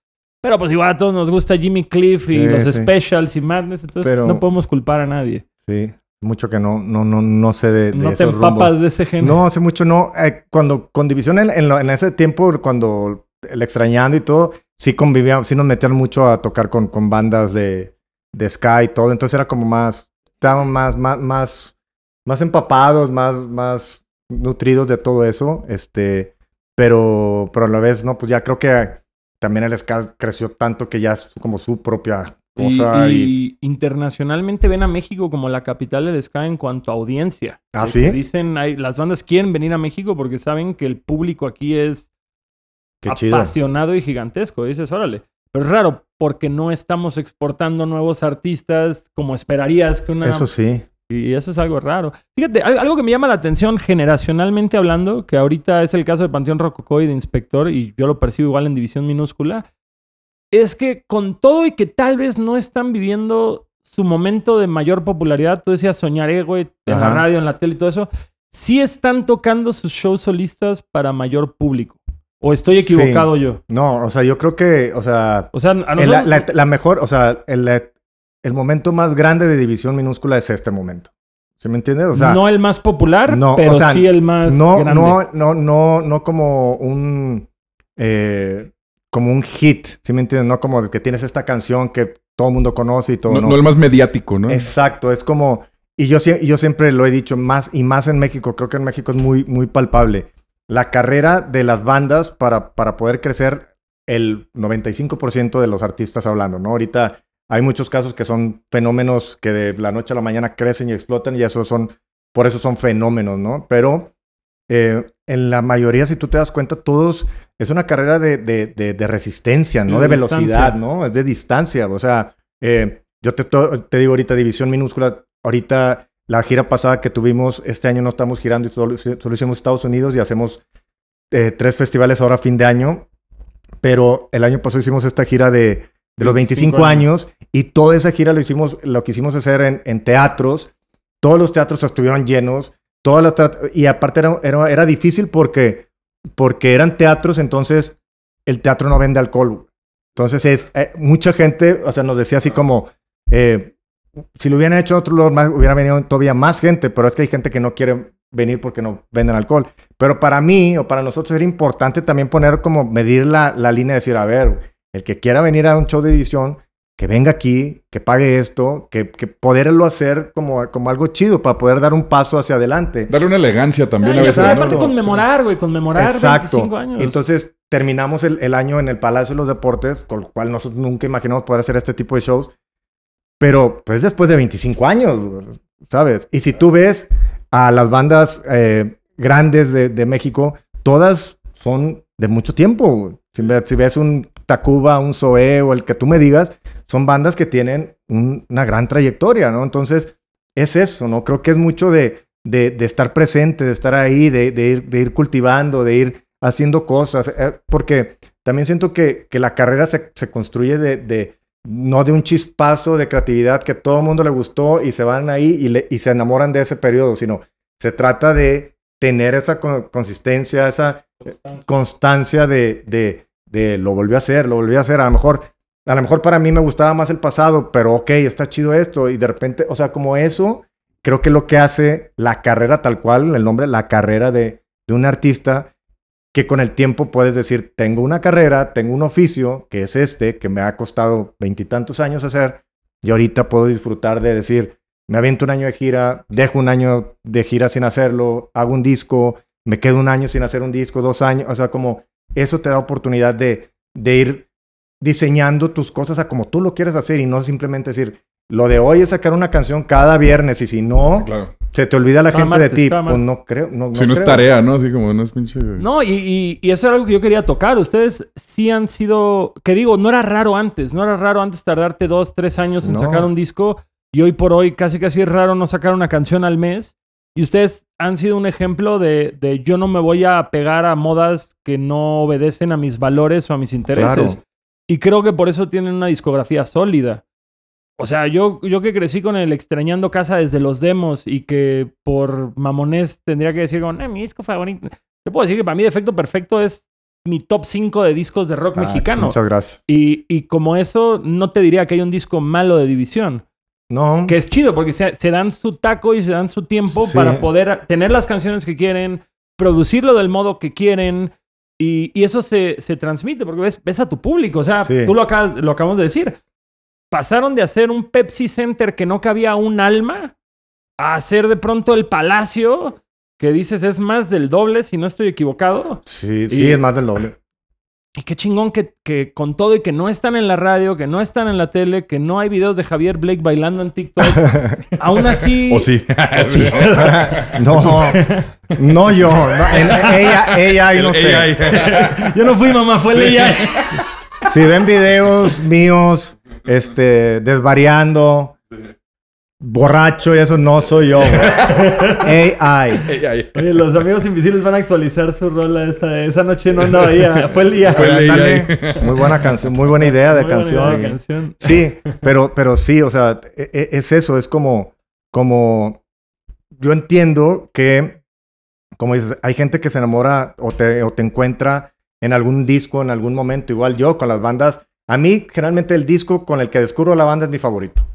Pero pues igual a todos nos gusta Jimmy Cliff y Sí, los sí. Specials y Madness. Entonces Pero- no podemos culpar a nadie. Sí. Mucho que no, no, no, no sé de, de no te empapas rumbos. de ese género. No, hace mucho no. Eh, cuando con División en, en, ese tiempo, cuando el extrañando y todo, sí convivíamos, sí nos metían mucho a tocar con, con bandas de, de ska y todo. Entonces era como más, estábamos más, más, más, más empapados, más, más nutridos de todo eso. Este, pero, pero a la vez, no, pues ya creo que también el ska creció tanto que ya es como su propia cosa. Y, y internacionalmente ven a México como la capital del ska en cuanto a audiencia. ¿Ah, De sí? que Dicen, hay- las bandas quieren venir a México porque saben que el público aquí es qué chido. apasionado y gigantesco. Dices, órale. Pero es raro porque no estamos exportando nuevos artistas como esperarías que una... Eso sí. Y eso es algo raro. Fíjate, al- algo que me llama la atención generacionalmente hablando, que ahorita es el caso de Panteón Rococó y de Inspector, y yo lo percibo igual en división minúscula, es que con todo y que tal vez no están viviendo su momento de mayor popularidad, tú decías soñaré, güey, en la radio, en la tele y todo eso, sí están tocando sus shows solistas para mayor público. ¿O estoy Sí. equivocado yo? No, o sea, yo creo que, o sea, O sea, a nosotros... la, la- la mejor, o sea, el, el momento más grande de división minúscula es este momento. ¿Sí me entiendes? O sea, no el más popular, no, pero o sea, sí el más no, grande. no, no, no, no como un, eh, como un hit, ¿sí me entiendes? No como de que tienes esta canción que todo el mundo conoce y todo. No, No, no el más mediático, ¿no? Exacto, es como, y yo, yo siempre lo he dicho más y más en México, creo que en México es muy, muy palpable. La carrera de las bandas para, para poder crecer el 95% de los artistas hablando, ¿no? Ahorita hay muchos casos que son fenómenos que de la noche a la mañana crecen y explotan y eso son, por eso son fenómenos, ¿no? Pero eh, en la mayoría, si tú te das cuenta, todos es una carrera de, de, de- de resistencia, no De velocidad, ¿no? Es de distancia. O sea, eh, yo te, te digo ahorita, división minúscula, ahorita la gira pasada que tuvimos, este año no estamos girando y solo, solo hicimos Estados Unidos y hacemos eh, tres festivales ahora a fin de año. Pero el año pasado hicimos esta gira de, de los 25, 25 años. y toda esa gira lo hicimos, lo quisimos hacer en, en teatros. Todos los teatros estuvieron llenos. Todas las tra- y aparte era, era, era difícil porque, porque eran teatros, entonces el teatro no vende alcohol. Entonces es, eh, mucha gente, o sea, nos decía así como, eh, si lo hubieran hecho en otro lugar, más, hubiera venido todavía más gente, pero es que hay gente que no quiere venir porque no venden alcohol. Pero para mí o para nosotros era importante también poner como medir la, la línea de decir, a ver, el que quiera venir a un show de edición, que venga aquí, que pague esto, que, que poderlo hacer como, como algo chido para poder dar un paso hacia adelante. Darle una elegancia también Ay, a veces, aparte ¿no? conmemorar, güey, conmemorar Exacto. 25 años. Entonces terminamos el, el año en el Palacio de los Deportes, con lo cual nosotros nunca imaginamos poder hacer este tipo de shows. Pero pues después de 25 años, ¿sabes? Y si tú ves a las bandas eh, grandes de, de México, todas son de mucho tiempo. Si ves un Tacuba, un Zoé o el que tú me digas, son bandas que tienen un- una gran trayectoria, ¿no? Entonces, es eso, ¿no? Creo que es mucho de, de, de estar presente, de estar ahí, de, de ir, de ir cultivando, de ir haciendo cosas, eh, porque también siento que, que la carrera se, se construye de, de, no de un chispazo de creatividad que todo el mundo le gustó y se van ahí y, le- y se enamoran de ese periodo, sino se trata de tener esa con- consistencia, esa constancia de, de, de lo volví a hacer, lo volví a hacer. A lo mejor, a lo mejor para mí me gustaba más el pasado, pero ok, está chido esto. Y de repente, o sea, como eso, creo que lo que hace la carrera tal cual, el nombre, la carrera de, de un artista, que con el tiempo puedes decir, tengo una carrera, tengo un oficio, que es este, que me ha costado veintitantos años hacer, y ahorita puedo disfrutar de decir, me aviento un año de gira, dejo un año de gira sin hacerlo, hago un disco, me quedo un año sin hacer un disco, dos años, o sea, como eso te da oportunidad de, de ir diseñando tus cosas a como tú lo quieres hacer y no simplemente decir, lo de hoy es sacar una canción cada viernes y si no, Sí, claro. se te olvida la Cada gente de ti, pues no creo. No, Si no es tarea, ¿no? Así como no es pinche. No, y, y- y eso era algo que yo quería tocar. Ustedes sí han sido, que digo, no era raro antes, no era raro antes tardarte dos, tres años en No. sacar un disco y hoy por hoy casi casi es raro no sacar una canción al mes. Y ustedes han sido un ejemplo de, de yo no me voy a pegar a modas que no obedecen a mis valores o a mis intereses. Claro. Y creo que por eso tienen una discografía sólida. O sea, yo, yo que crecí con el extrañando casa desde los demos y que por mamones tendría que decir, eh, mi disco favorito. Te puedo decir que para mí Defecto Perfecto es mi top 5 de discos de rock Ah, mexicano. Muchas gracias. Y, y como eso, no te diría que hay un disco malo de división. No, Que es chido porque se, se dan su taco y se dan su tiempo Sí. para poder tener las canciones que quieren, producirlo del modo que quieren. Y, y eso se, se transmite porque ves, ves a tu público. O sea, Sí. tú lo, acabas, lo acabamos de decir. Pasaron de hacer un Pepsi Center que no cabía un alma a hacer de pronto el Palacio, que dices es más del doble, si no estoy equivocado. sí, y- sí, es más del doble. Y qué chingón que, que con todo y que no están en la radio, que no están en la tele, que no hay videos de Javier Blake bailando en TikTok, aún así... O sí. No, no yo. no, ella, ella, y no sé. AI. Yo no fui mamá, fue ella. Si ven videos míos, este, desvariando, borracho y eso, no soy yo. AI. AI. Oye, los amigos invisibles van a actualizar su rola esa, esa noche no andaba ahí, fue el día. Fue el día. Ándale. Muy buena canción, muy buena idea de Muy buena idea canción. de canción. Sí, pero, pero sí, o sea, e- e- es eso, es como, como, yo entiendo que, como dices, hay gente que se enamora o te, o te encuentra en algún disco, en algún momento, igual yo con las bandas, a mí generalmente el disco con el que descubro la banda es mi favorito.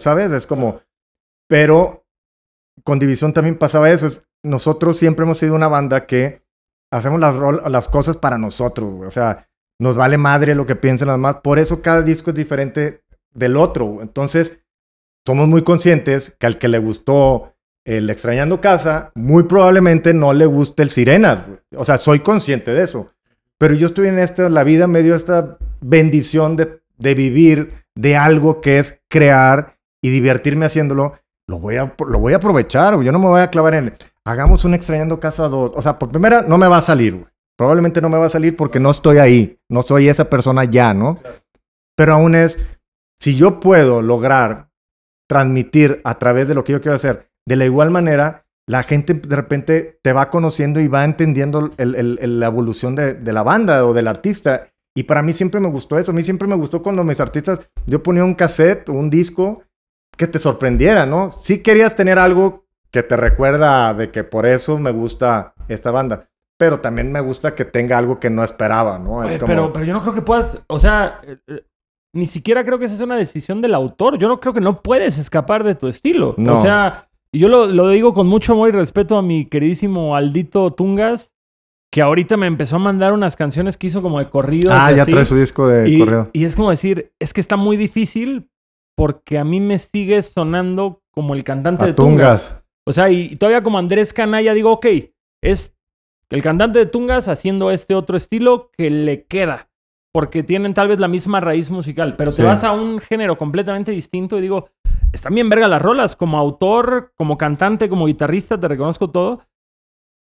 ¿Sabes? Es como, pero con División también pasaba eso, es- nosotros siempre hemos sido una banda que hacemos las, las cosas para nosotros, güey. o sea, nos vale madre lo que piensen los demás. Por eso cada disco es diferente del otro. Entonces, somos muy conscientes que al que le gustó el Extrañando Casa, muy probablemente no le guste el Sirenas. güey. O sea, soy consciente de eso. Pero yo estoy en esta, la vida me dio esta bendición de, de vivir de algo que es crear y divertirme haciéndolo. Lo voy a, lo voy a aprovechar. Yo no me voy a clavar en, hagamos un Extrañando Casa 2. O sea, por primera, no me va a salir. Probablemente no me va a salir porque no estoy ahí. No soy esa persona ya, ¿no? Pero aún es, si yo puedo lograr transmitir a través de lo que yo quiero hacer, de la igual manera, la gente de repente te va conociendo y va entendiendo la evolución de la banda o del artista. Y para mí siempre me gustó eso. A mí siempre me gustó cuando mis artistas, yo ponía un cassette o un disco que te sorprendiera, ¿no? Si querías tener algo que te recuerda de que por eso me gusta esta banda. Pero también me gusta que tenga algo que no esperaba, ¿no? Es Oye, como- pero, pero yo no creo que puedas, o sea, eh, eh, ni siquiera creo que esa es una decisión del autor. Yo no creo que no puedes escapar de tu estilo. No. O sea, yo lo, lo digo con mucho amor y respeto a mi queridísimo Aldito Tungas, que ahorita me empezó a mandar unas canciones que hizo como de corrido. Ah, ya trae su disco de y, correo. y es como decir, es que está muy difícil porque a mí me sigue sonando como el cantante de Tungas. Tungas. O sea, y, y todavía como Andrés Canalla digo, ok, es el cantante de Tungas haciendo este otro estilo que le queda. Porque tienen tal vez la misma raíz musical. Pero Sí. te vas a un género completamente distinto y digo, están bien verga las rolas. Como autor, como cantante, como guitarrista, te reconozco todo.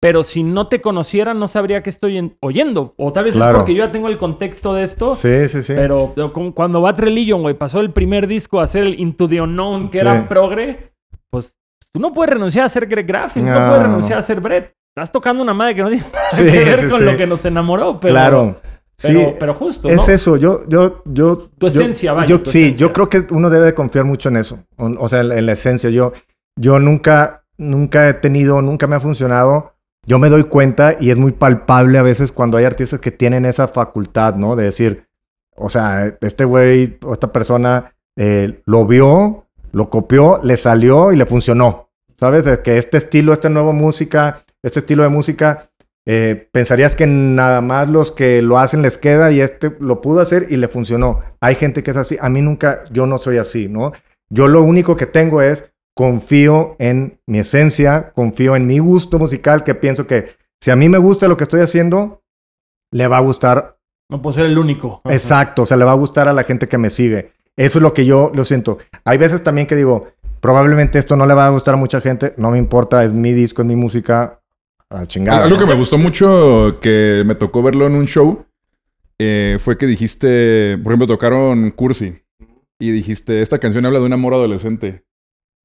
Pero si no te conociera, no sabría qué estoy en- oyendo. O tal vez Claro. es porque yo ya tengo el contexto de esto. Sí, sí, sí. Pero cuando Bad Religion, güey, pasó el primer disco a hacer el Into the Unknown, que Sí. era progre, pues tú no puedes renunciar a ser Greg Graffin, no, No. puedes renunciar a ser Brett. Estás tocando una madre que no tiene nada Sí, que ver sí, con lo que nos enamoró, pero... Claro. Pero, Sí, pero justo, Es eso, yo, yo, yo. Tu yo- esencia, vaya, yo- tu sí, esencia. yo creo que uno debe de confiar mucho en eso. O, o sea, en, en la esencia. Yo, yo nunca, nunca he tenido, nunca me ha funcionado. Yo me doy cuenta y es muy palpable a veces cuando hay artistas que tienen esa facultad, ¿no? De decir, o sea, este güey o esta persona eh, lo vio, lo copió, le salió y le funcionó. ¿Sabes? Que este estilo, esta nueva música, este estilo de música, eh, pensarías que nada más los que lo hacen les queda y este lo pudo hacer y le funcionó. Hay gente que es así. A mí nunca, yo no soy así, ¿no? Yo lo único que tengo es confío en mi esencia, confío en mi gusto musical, que pienso que si a mí me gusta lo que estoy haciendo, le va a gustar No puedo ser el único. Exacto, o sea, le va a gustar a la gente que me sigue. Eso es lo que yo lo siento. Hay veces también que digo, probablemente esto no le va a gustar a mucha gente, no me importa, es mi disco, es mi música, a chingada. Algo que me gustó mucho, que me tocó verlo en un show, eh, fue que dijiste, por ejemplo, tocaron Cursi. Y dijiste, esta canción habla de un amor adolescente.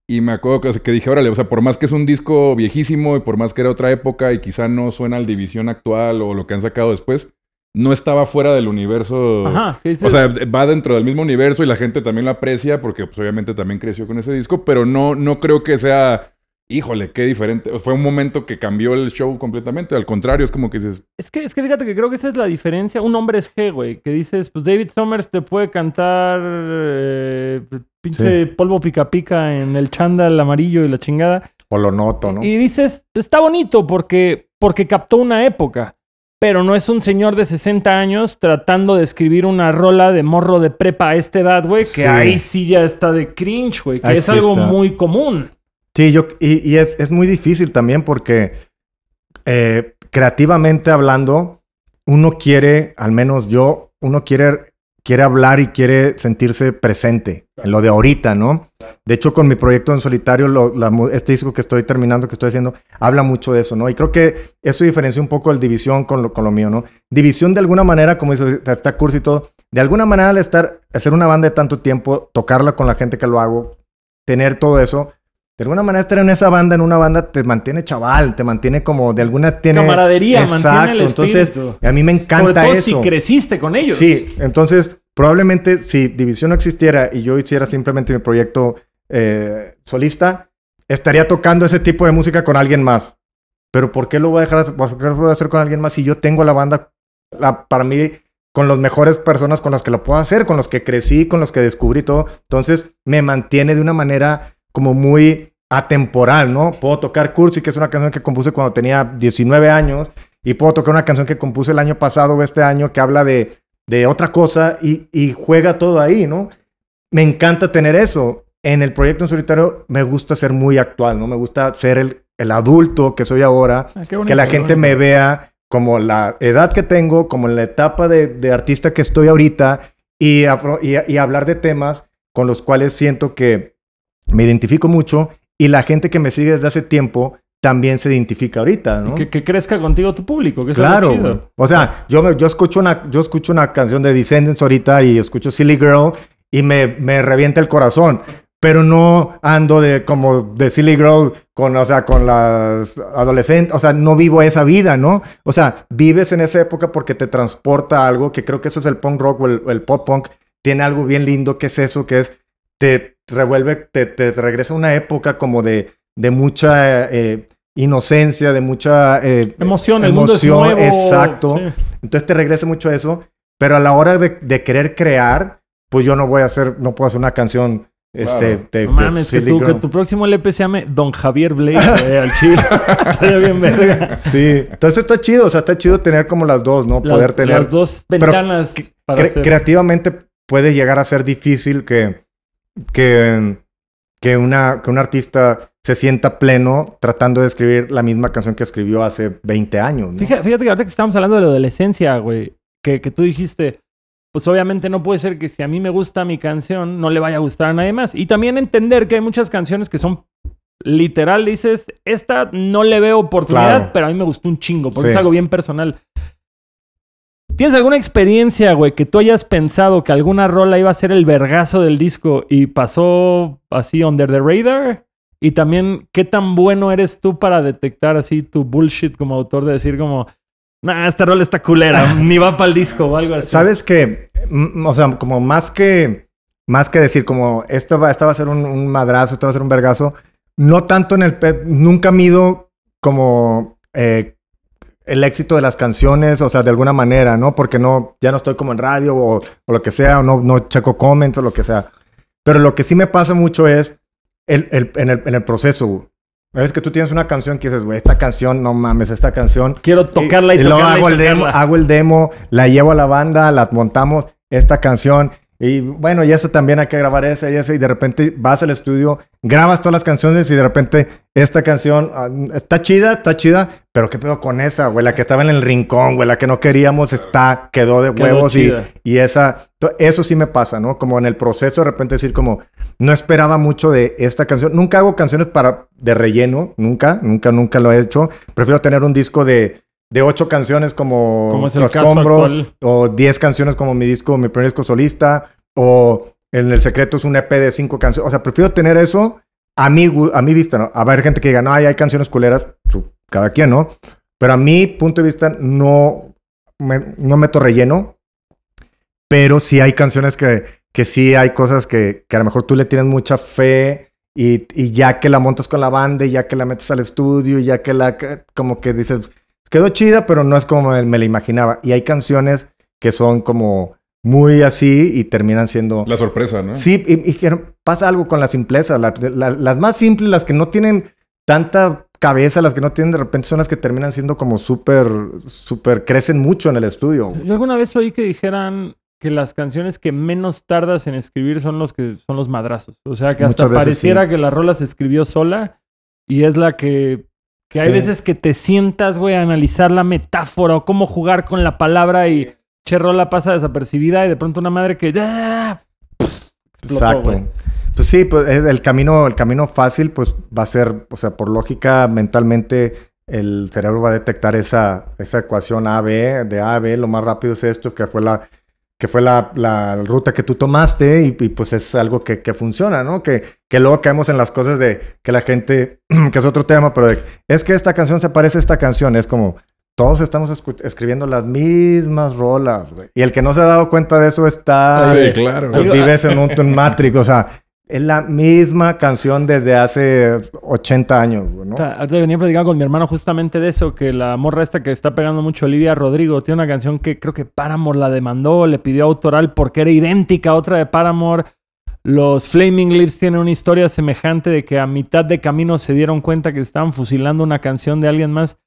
Y me acuerdo que, que dije, órale, o sea, por más que es un disco viejísimo y por más que era otra época y quizá no suena al División actual o lo que han sacado después, no estaba fuera del universo. Ajá. O sea, va dentro del mismo universo y la gente también lo aprecia porque pues, obviamente también creció con ese disco, pero no, no creo que sea, híjole, qué diferente. Fue un momento que cambió el show completamente. Al contrario, es como que dices, Es que, es que fíjate que creo que esa es la diferencia. Un hombre es G, güey. Que dices, pues David Summers te puede cantar eh, pinche polvo pica pica en el chándal amarillo y la chingada. O lo noto, ¿no? Y dices, está bonito porque, porque captó una época. Pero no es un señor de 60 años tratando de escribir una rola de morro de prepa a esta edad, güey. Que Sí. ahí sí ya está de cringe, güey. Que Ahí es sí algo está. muy común. Sí, yo, y, es, es muy difícil también porque eh, creativamente hablando, uno quiere, al menos yo, uno quiere, quiere hablar y quiere sentirse presente en lo de ahorita, ¿no? De hecho, con mi proyecto en solitario, lo- este disco que estoy terminando, que estoy haciendo, habla mucho de eso, ¿no? Y creo que eso diferencia un poco el División con lo, con lo mío, ¿no? División de alguna manera, como dice, está curso y todo, de alguna manera al estar, hacer una banda de tanto tiempo, tocarla con la gente que lo hago, tener todo eso, de alguna manera estar en esa banda, en una banda, te mantiene chaval, te mantiene como, de alguna tiene... Camaradería, mantiene el entonces, a mí me encanta Sobre todo eso. si creciste con ellos. Sí, entonces probablemente si División no existiera y yo hiciera simplemente mi proyecto eh, solista, estaría tocando ese tipo de música con alguien más. Pero ¿por qué lo voy a dejar, por qué lo voy a hacer con alguien más si yo tengo la banda, la, para mí, con las mejores personas con las que lo puedo hacer, con los que crecí, con los que descubrí todo? Entonces me mantiene de una manera como muy atemporal, ¿no? Puedo tocar Cursi, que es una canción que compuse cuando tenía 19 años, y puedo tocar una canción que compuse el año pasado o este año que habla de, de otra cosa y, y juega todo ahí, ¿no? Me encanta tener eso. En el proyecto en solitario me gusta ser muy actual, ¿no? Me gusta ser el, el adulto que soy ahora, Ah, bonito, que la gente me vea como la edad que tengo, como la etapa de, de artista que estoy ahorita y, afro- y, y hablar de temas con los cuales siento que me identifico mucho y la gente que me sigue desde hace tiempo también se identifica ahorita, ¿no? Que, que crezca contigo tu público, que Claro. chido. O sea, yo, me- yo, escucho una, yo escucho una canción de Descendants ahorita y escucho Silly Girl y me, me revienta el corazón. Pero no ando de como de Silly Girl con, o sea, con las adolescentes. O sea, no vivo esa vida, ¿no? O sea, vives en esa época porque te transporta a algo que creo que eso es el punk rock o el, el pop punk. Tiene algo bien lindo que es eso, que es te revuelve, te, te regresa a una época como de, de mucha eh, inocencia, de mucha eh, Emoción, el mundo es nuevo. Exacto. Sí. Entonces te regresa mucho a eso. Pero a la hora de, de querer crear, pues yo no voy a hacer, no puedo hacer una canción. Este, Claro. de, No de mames, que tu, que Girl. tu próximo LP se llame Don Javier Blake, güey, al chile. Estaría bien verga. Sí, entonces está chido, o sea, está chido tener como las dos, ¿no? Las, Poder tener. las dos Pero ventanas para Cre- hacer. creativamente puede llegar a ser difícil que, que, que, una, que un artista se sienta pleno tratando de escribir la misma canción que escribió hace 20 años. ¿no? Fíjate, fíjate que ahorita que estamos hablando de la adolescencia, güey, que, que tú dijiste, pues obviamente no puede ser que si a mí me gusta mi canción, no le vaya a gustar a nadie más. Y también entender que hay muchas canciones que son literal, dices, esta no le veo oportunidad, Claro. pero a mí me gustó un chingo, porque Sí. es algo bien personal. ¿Tienes alguna experiencia, güey, que tú hayas pensado que alguna rola iba a ser el vergazo del disco y pasó así under the radar? Y también, ¿qué tan bueno eres tú para detectar así tu bullshit como autor de decir como, Nah, esta rola está culera. Ni va para el disco o algo así. ¿Sabes que O sea, como más que... Más que decir como, esto va, esta va a ser un, un madrazo, esto va a ser un vergazo. No tanto en el... Nunca mido como... eh, el éxito de las canciones, o sea, de alguna manera, ¿no? Porque no, ya no estoy como en radio o, o lo que sea, o no, no checo comments o lo que sea. Pero lo que sí me pasa mucho es el, el- en, el, en el proceso. Es que tú tienes una canción que dices, güey, esta canción, no mames, esta canción. Quiero tocarla y, tocarla y hago el, demo, tocarla. hago el demo, la llevo a la banda, la montamos, esta canción. Y bueno, y eso también hay que grabar esa y esa. Y de repente vas al estudio, grabas todas las canciones y de repente esta canción ah, está chida, está chida. Pero qué pedo con esa, güey, la que estaba en el rincón, güey, la que no queríamos, está, quedó de Quedó huevos y, y esa, eso sí me pasa, ¿no? Como en el proceso de repente decir como, no esperaba mucho de esta canción. Nunca hago canciones para, de relleno, nunca, nunca, nunca lo he hecho. Prefiero tener un disco de, de ocho canciones como, Como es el caso o diez canciones como mi disco, mi primer disco solista, o en El Secreto es un EP de cinco canciones. O sea, prefiero tener eso a mi, a mi vista, ¿no? A ver gente que diga, no, ay, hay canciones culeras, cada quien, ¿no? Pero a mi punto de vista no, me- no meto relleno, pero sí hay canciones que, que sí hay cosas que, que a lo mejor tú le tienes mucha fe y, y ya que la montas con la banda y ya que la metes al estudio y ya que la, como que dices, quedó chida, pero no es como me, me la imaginaba. Y hay canciones que son como muy así y terminan siendo... La sorpresa, ¿no? Sí, y, y pasa algo con la simpleza. La- la- las más simples, las que no tienen tanta cabeza, las que no tienen de repente son las que terminan siendo como súper, súper, crecen mucho en el estudio. Yo alguna vez oí que dijeran que las canciones que menos tardas en escribir son los que son los madrazos. O sea, que hasta pareciera sí. que la rola se escribió sola y es la que que hay veces que te sientas, güey, a analizar la metáfora o cómo jugar con la palabra y che rola pasa desapercibida y de pronto una madre que ya explotó, Exacto. Pues sí, pues es el camino, el camino fácil, pues va a ser, o sea, por lógica, mentalmente, el cerebro va a detectar esa, esa ecuación A, B, de A a B, lo más rápido es esto, que fue la, que fue la, la ruta que tú tomaste y, y, pues es algo que, que funciona, ¿no? Que, que luego caemos en las cosas de que la gente, que es otro tema, pero de, es que esta canción se parece a esta canción, es como, todos estamos escu- escribiendo las mismas rolas, güey. Y el que no se ha dado cuenta de eso está... Sí, Oye, claro. algo- Vives en un en Matrix, o sea, es la misma canción desde hace 80 años, ¿no? O sea, venía platicando con mi hermano justamente de eso, que la morra esta que está pegando mucho Olivia Rodrigo tiene una canción que creo que Paramore la demandó, le pidió autoral porque era idéntica a otra de Paramore. Los Flaming Lips tienen una historia semejante de que a mitad de camino se dieron cuenta que estaban fusilando una canción de alguien más.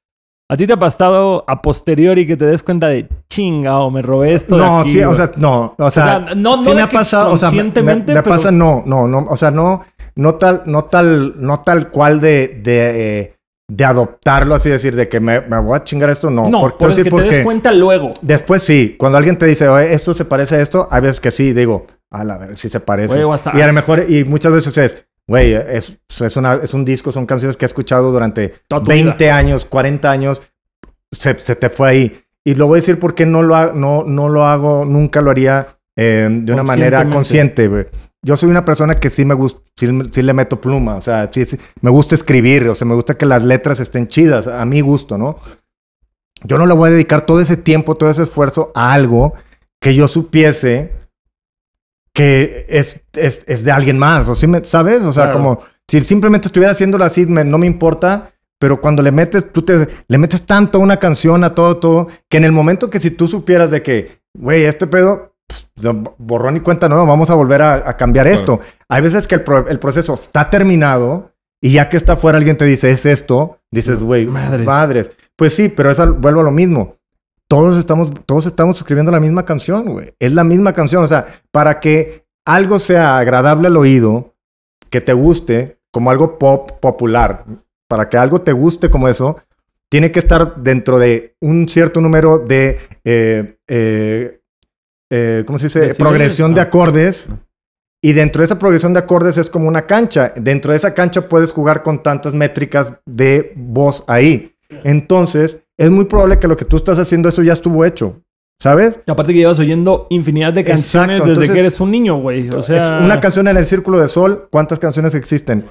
¿A ti te ha pasado a posteriori que te des cuenta de chinga o me robé esto? de No, aquí, sí, o güey"? sea, no, o sea, sea, no- no sí de me ha pasado, o sea, me- me, me pero- pasa, no, no, no, o sea, no, no tal, no tal, no tal cual de, de, eh, de adoptarlo, así decir, de que me, me voy a chingar esto, no, no, por, por es que decir te des cuenta luego. Después sí, cuando alguien te dice, "Oye, esto se parece a esto, hay veces que sí, digo, a la ver, sí se parece. Güey, o hasta- Y a lo mejor, y muchas veces es, güey, es, es, una, es un disco, son canciones que he escuchado durante Toda tu 20 años, 40 años, se, se te fue ahí. Y lo voy a decir porque no lo, ha- no, no lo hago, nunca lo haría eh, de una manera consciente, güey. Yo soy una persona que sí me gusta, sí, sí le meto pluma, o sea, sí, sí, me gusta escribir, o sea, me gusta que las letras estén chidas, a mi gusto, ¿no? Yo no le voy a dedicar todo ese tiempo, todo ese esfuerzo a algo que yo supiese que es, es, es de alguien más, o sí me, ¿sabes? O sea, Claro. como si simplemente estuviera haciéndolo así, me- no me importa, pero cuando le metes, tú te, le metes tanto a una canción, a todo, todo, que en el momento que si tú supieras de que, güey, este pedo, pues, borrón y cuenta nueva, vamos a volver a, a cambiar Claro. esto. Hay veces que el, pro- el proceso está terminado y ya que está fuera alguien te dice, es esto, dices, güey, Madres. madres. Pues sí, pero eso vuelvo a lo mismo. Todos estamos, todos estamos escribiendo la misma canción, güey. Es la misma canción. O sea, para que algo sea agradable al oído, que te guste, como algo pop popular, para que algo te guste como eso, tiene que estar dentro de un cierto número de, eh, eh, eh, ¿cómo se dice? Decibeles. Progresión de acordes. Y dentro de esa progresión de acordes es como una cancha. Dentro de esa cancha puedes jugar con tantas métricas de voz ahí. Entonces, es muy probable que lo que tú estás haciendo, eso ya estuvo hecho. ¿Sabes? Y aparte que llevas oyendo infinidad de canciones Exacto, desde entonces- que eres un niño, güey. O sea, una canción en el Círculo de Sol, ¿cuántas canciones existen?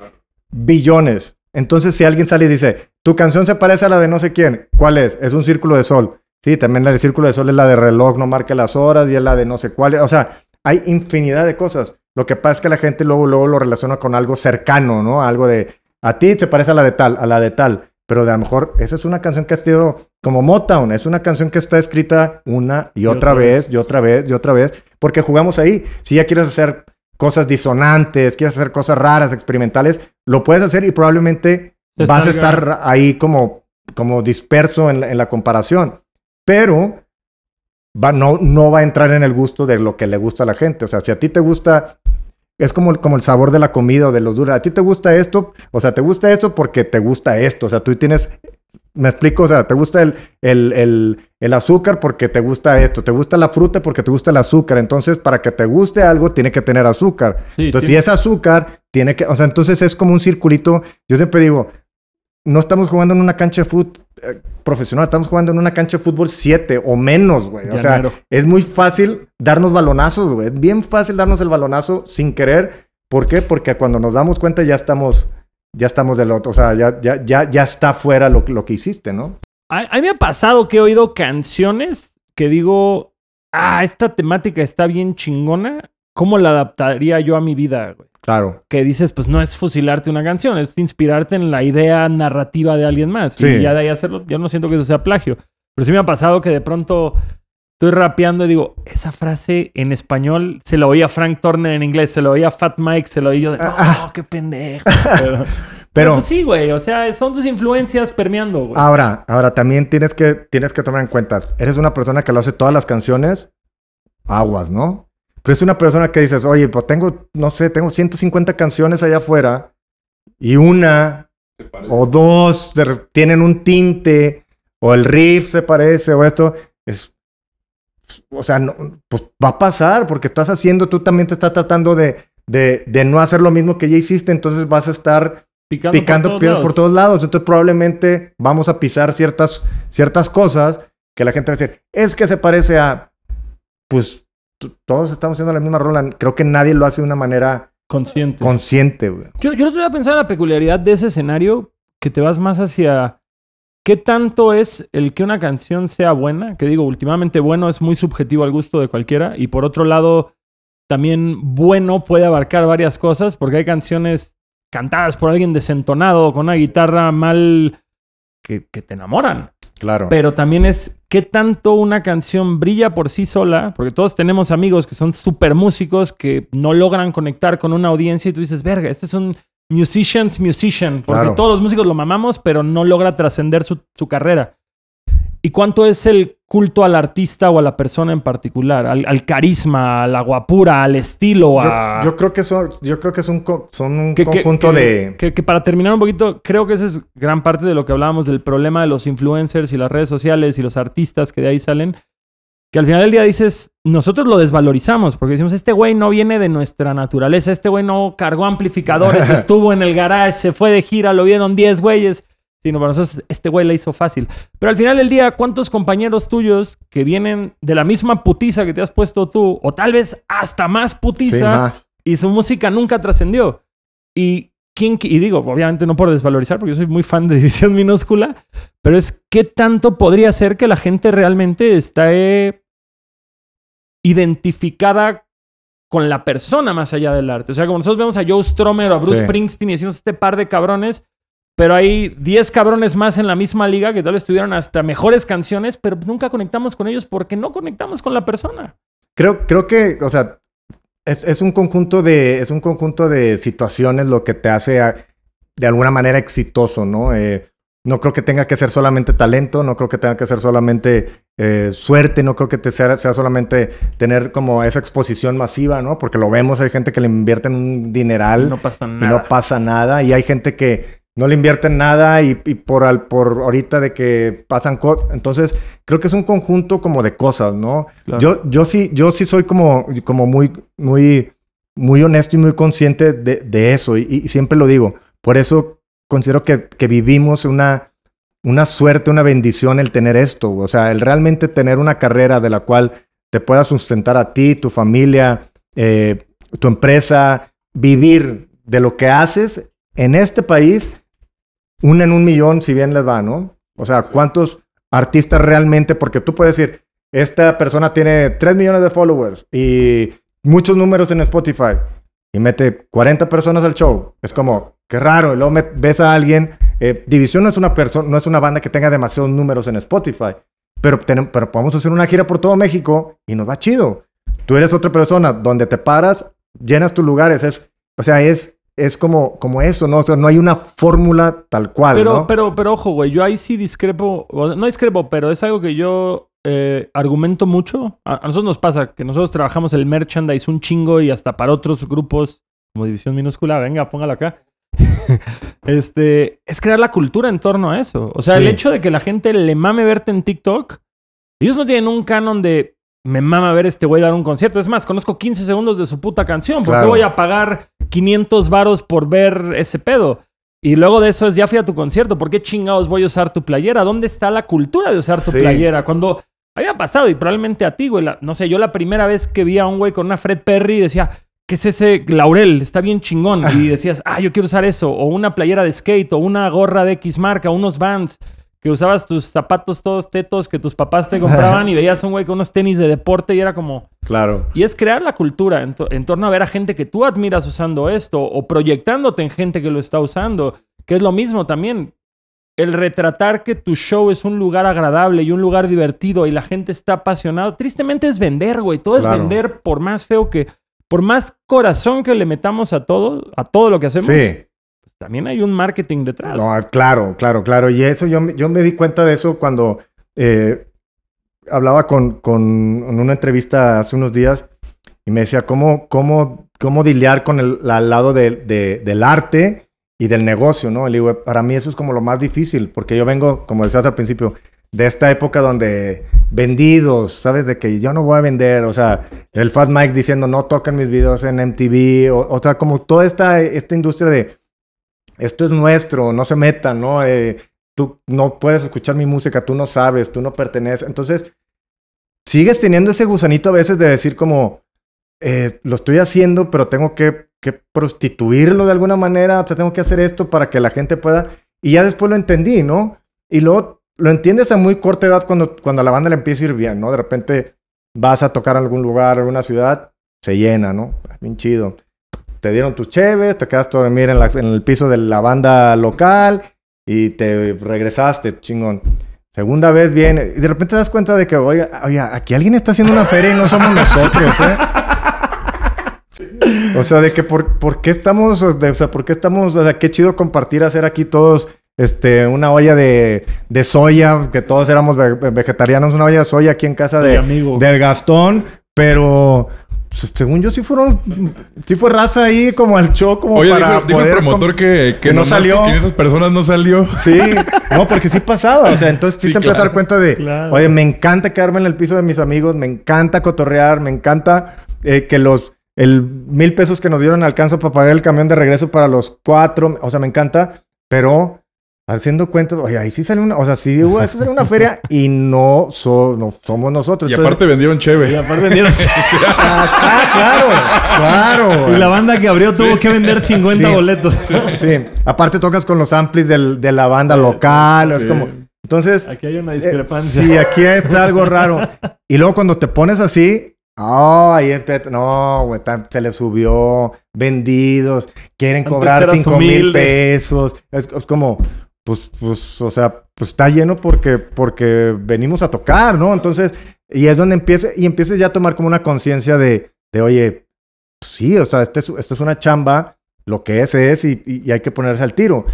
Billones. Entonces, si alguien sale y dice, tu canción se parece a la de no sé quién, ¿cuál es? Es un Círculo de Sol. Sí, también la del Círculo de Sol es la de reloj, no marque las horas, y es la de no sé cuál. O sea, hay infinidad de cosas. Lo que pasa es que la gente luego, luego lo relaciona con algo cercano, ¿no? Algo de, a ti te parece a la de tal, a la de tal. Pero de a lo mejor esa es una canción que ha sido como Motown. Es una canción que está escrita una y, otra, vez, y otra vez, y otra vez. Porque jugamos ahí. Si ya quieres hacer cosas disonantes, quieres hacer cosas raras, experimentales, lo puedes hacer y probablemente Te vas a salga- estar ahí como, como disperso en la, en la comparación. Pero va, no, no va a entrar en el gusto de lo que le gusta a la gente. O sea, si a ti te gusta, es como, como el sabor de la comida o de los duros. A ti te gusta esto, o sea, te gusta esto porque te gusta esto. O sea, tú tienes, me explico, o sea, te gusta el, el, el, el azúcar porque te gusta esto, te gusta la fruta porque te gusta el azúcar. Entonces, para que te guste algo, tiene que tener azúcar. Sí, Entonces, tiene- si es azúcar, tiene que, o sea, entonces es como un circulito. Yo siempre digo, no estamos jugando en una cancha de fútbol profesional, estamos jugando en una cancha de fútbol 7 o menos, güey. O sea, es muy fácil darnos balonazos, güey. Es bien fácil darnos el balonazo sin querer. ¿Por qué? Porque cuando nos damos cuenta ya estamos, ya estamos del otro, o sea, ya, ya, ya, ya está fuera lo, lo que hiciste, ¿no? A, a mí me ha pasado que he oído canciones que digo, ah, esta temática está bien chingona. ¿Cómo la adaptaría yo a mi vida, güey? Claro. Que dices, pues no es fusilarte una canción, es inspirarte en la idea narrativa de alguien más. Sí. Y ya de ahí hacerlo, yo no siento que eso sea plagio. Pero sí me ha pasado que de pronto estoy rapeando y digo, esa frase en español se la oía a Frank Turner en inglés, se lo oía a Fat Mike, se lo oí yo de, no, Ah. qué pendejo. Pero, Pero pues sí, güey, o sea, son tus influencias permeando, güey. ahora, ahora también tienes que, tienes que tomar en cuenta, eres una persona que lo hace todas las canciones, aguas, ¿no? Pero es una persona que dices, oye, pues tengo, no sé, tengo 150 canciones allá afuera y una o dos tienen un tinte o el riff se parece o esto es o sea no, pues va a pasar porque estás haciendo tú también te estás tratando de, de, de no hacer lo mismo que ya hiciste entonces vas a estar Picando, picando por todos por todos lados. Entonces probablemente vamos a pisar ciertas ciertas cosas que la gente va a decir es que se parece a pues todos estamos haciendo la misma rola creo que nadie lo hace de una manera Consciente. consciente güey. Yo, yo otro día pensaba en la peculiaridad de ese escenario, que te vas más hacia qué tanto es el que una canción sea buena, que digo, últimamente bueno es muy subjetivo al gusto de cualquiera, y por otro lado, también bueno puede abarcar varias cosas, porque hay canciones cantadas por alguien desentonado, con una guitarra mal, que, que te enamoran. Claro Pero también es qué tanto una canción brilla por sí sola, porque todos tenemos amigos que son súper músicos que no logran conectar con una audiencia y tú dices, verga, este es un musician's musician, porque Claro. todos los músicos lo mamamos, pero no logra trascender su, su carrera. ¿Y cuánto es el culto al artista o a la persona en particular? Al, al carisma, a la guapura, al estilo, Yo, a... yo creo que son, yo creo que es un son un que- conjunto que- de. Que, que para terminar un poquito, creo que esa es gran parte de lo que hablábamos del problema de los influencers y las redes sociales y los artistas que de ahí salen. Que al final del día dices, nosotros lo desvalorizamos porque decimos, este güey no viene de nuestra naturaleza, este güey no cargó amplificadores, estuvo en el garage, se fue de gira, lo vieron 10 güeyes. Sino para nosotros, este güey la hizo fácil. Pero al final del día, ¿cuántos compañeros tuyos que vienen de la misma putiza que te has puesto tú, o tal vez hasta más putiza, Sí, más. y su música nunca trascendió. Y quién, y digo, obviamente no por desvalorizar, porque yo soy muy fan de División Minúscula, pero es qué tanto podría ser que la gente realmente está eh, identificada con la persona más allá del arte. O sea, como nosotros vemos a Joe Stromer o a Bruce Sí. Springsteen y decimos este par de cabrones, pero hay 10 cabrones más en la misma liga que tal vez tuvieron hasta mejores canciones, pero nunca conectamos con ellos porque no conectamos con la persona. Creo, creo que, o sea, es, es un conjunto de, es un conjunto de situaciones lo que te hace a- de alguna manera exitoso, ¿no? Eh, no creo que tenga que ser solamente talento, no creo que tenga que ser solamente eh, suerte, no creo que te sea, sea solamente tener como esa exposición masiva, ¿no? Porque lo vemos, hay gente que le invierte en un dineral. No pasa y no pasa nada. Y hay gente que no le invierte en nada y, y por, al, por ahorita de que pasan cosas. Entonces, creo que es un conjunto como de cosas, ¿no? Claro. Yo, yo sí, yo sí soy como, como muy, muy, muy honesto y muy consciente de, de eso. Y, y siempre lo digo. Por eso considero que, que vivimos una, una suerte, una bendición el tener esto. O sea, el realmente tener una carrera de la cual te pueda sustentar a ti, tu familia, eh, tu empresa, vivir de lo que haces en este país, una en un millón, si bien les va, ¿no? O sea, ¿cuántos artistas realmente, porque tú puedes decir, esta persona tiene 3 millones de followers y muchos números en Spotify y mete 40 personas al show. Es como, qué raro. Y luego ves a alguien. eh, División no es, una persona, no es una banda que tenga demasiados números en Spotify, pero, pero podemos hacer una gira por todo México y nos va chido. Tú eres otra persona donde te paras, llenas tus lugares. Es, o sea, es, es como, como eso, ¿no? O sea, no hay una fórmula tal cual, Pero, ¿no? pero, pero ojo, güey, yo ahí sí discrepo, no discrepo, pero es algo que yo eh, argumento mucho. A, a nosotros nos pasa que nosotros trabajamos el merchandise un chingo y hasta para otros grupos como División Minúscula, venga, póngalo acá. este, es crear la cultura en torno a eso. O sea, el hecho de que la gente le mame verte en TikTok, ellos no tienen un canon de me mama ver este güey dar un concierto. Es más, conozco 15 segundos de su puta canción. ¿Por qué Claro. voy a pagar 500 varos por ver ese pedo? Y luego de eso es, ya fui a tu concierto, ¿por qué chingados voy a usar tu playera? ¿Dónde está la cultura de usar tu Sí. playera? Cuando había pasado, y probablemente a ti, güey, la- no sé, yo la primera vez que vi a un güey con una Fred Perry decía, ¿qué es ese laurel? Está bien chingón. Y decías, ah, yo quiero usar eso. O una playera de skate, o una gorra de X marca, unos Vans, que usabas tus zapatos todos tetos que tus papás te compraban y veías a un güey con unos tenis de deporte y era como... Claro. Y es crear la cultura en, to- en torno a ver a gente que tú admiras usando esto o proyectándote en gente que lo está usando, que es lo mismo también. El retratar que tu show es un lugar agradable y un lugar divertido y la gente está apasionada, tristemente es vender, güey. Todo es vender por más feo que, por más corazón que le metamos a todo, a todo lo que hacemos. Sí. También hay un marketing detrás. No, claro, claro, claro. Y eso yo, yo me di cuenta de eso cuando eh, hablaba con, con en una entrevista hace unos días y me decía cómo, cómo, cómo dilear con el al lado de- de- del arte y del negocio, ¿no? Le digo, para mí eso es como lo más difícil, porque yo vengo, como decías al principio, de esta época donde vendidos, ¿sabes? De que yo no voy a vender, o sea, el Fat Mike diciendo no tocan mis videos en MTV, o, o sea, como toda esta, esta industria de esto es nuestro, no se metan, ¿no? Eh, tú no puedes escuchar mi música, tú no sabes, tú no perteneces. Entonces, sigues teniendo ese gusanito a veces de decir como, eh, lo estoy haciendo, pero tengo que, prostituirlo de alguna manera, o sea, tengo que hacer esto para que la gente pueda... Y ya después lo entendí, ¿no? Y luego lo entiendes a muy corta edad cuando, cuando a la banda le empieza a ir bien, ¿no? De repente vas a tocar en algún lugar, alguna ciudad, se llena, ¿no? Ah, Bien chido. Te dieron tus cheves, te quedaste a dormir en, la- en el piso de la banda local y te regresaste, chingón. Segunda vez viene y de repente te das cuenta de que, oye, oye, aquí alguien está haciendo una feria y no somos nosotros, ¿eh? O sea, de que por, por qué estamos, de- o sea, por qué estamos, o sea, qué chido compartir, hacer aquí todos, este, una olla de, de soya, que todos éramos ve- vegetarianos, una olla de soya aquí en casa de, amigo. del Gastón, pero según yo sí fueron, sí fue raza ahí como al show, como Oye, para dijo, dijo el poder promotor que, que, que no salió. Que, que esas personas no salió. Sí, no, porque sí pasaba. O sea, entonces sí, Sí, te empiezas a dar claro. cuenta de, Claro. oye, me encanta quedarme en el piso de mis amigos, me encanta cotorrear, me encanta eh, que los, el mil pesos que nos dieron alcanza para pagar el camión de regreso para los cuatro. O sea, me encanta, pero haciendo cuentas, oye, ahí sí sale una, o sea, sí, hubo- eso sale una feria y no, so- no somos nosotros. Y Entonces- aparte vendieron Y cheve. aparte vendieron... Ah, claro, claro. y la banda que abrió tuvo que vender 50 Sí. boletos. Sí, aparte tocas con los amplis del- de la banda local, es como... Entonces, Aquí hay una Eh, discrepancia. sí, aquí está algo raro. Y luego cuando te pones así, oh, ahí empieza- no, güey, se le subió, vendidos, quieren Antes cobrar eras cinco mil humilde. pesos. Es, es como, pues, pues, o sea, pues está lleno porque, porque venimos a tocar, ¿no? Entonces, y es donde empieza, y empieces ya a tomar como una conciencia de, de, oye, pues sí, o sea, este es- esto es una chamba, lo que es es, y, hay que ponerse al tiro.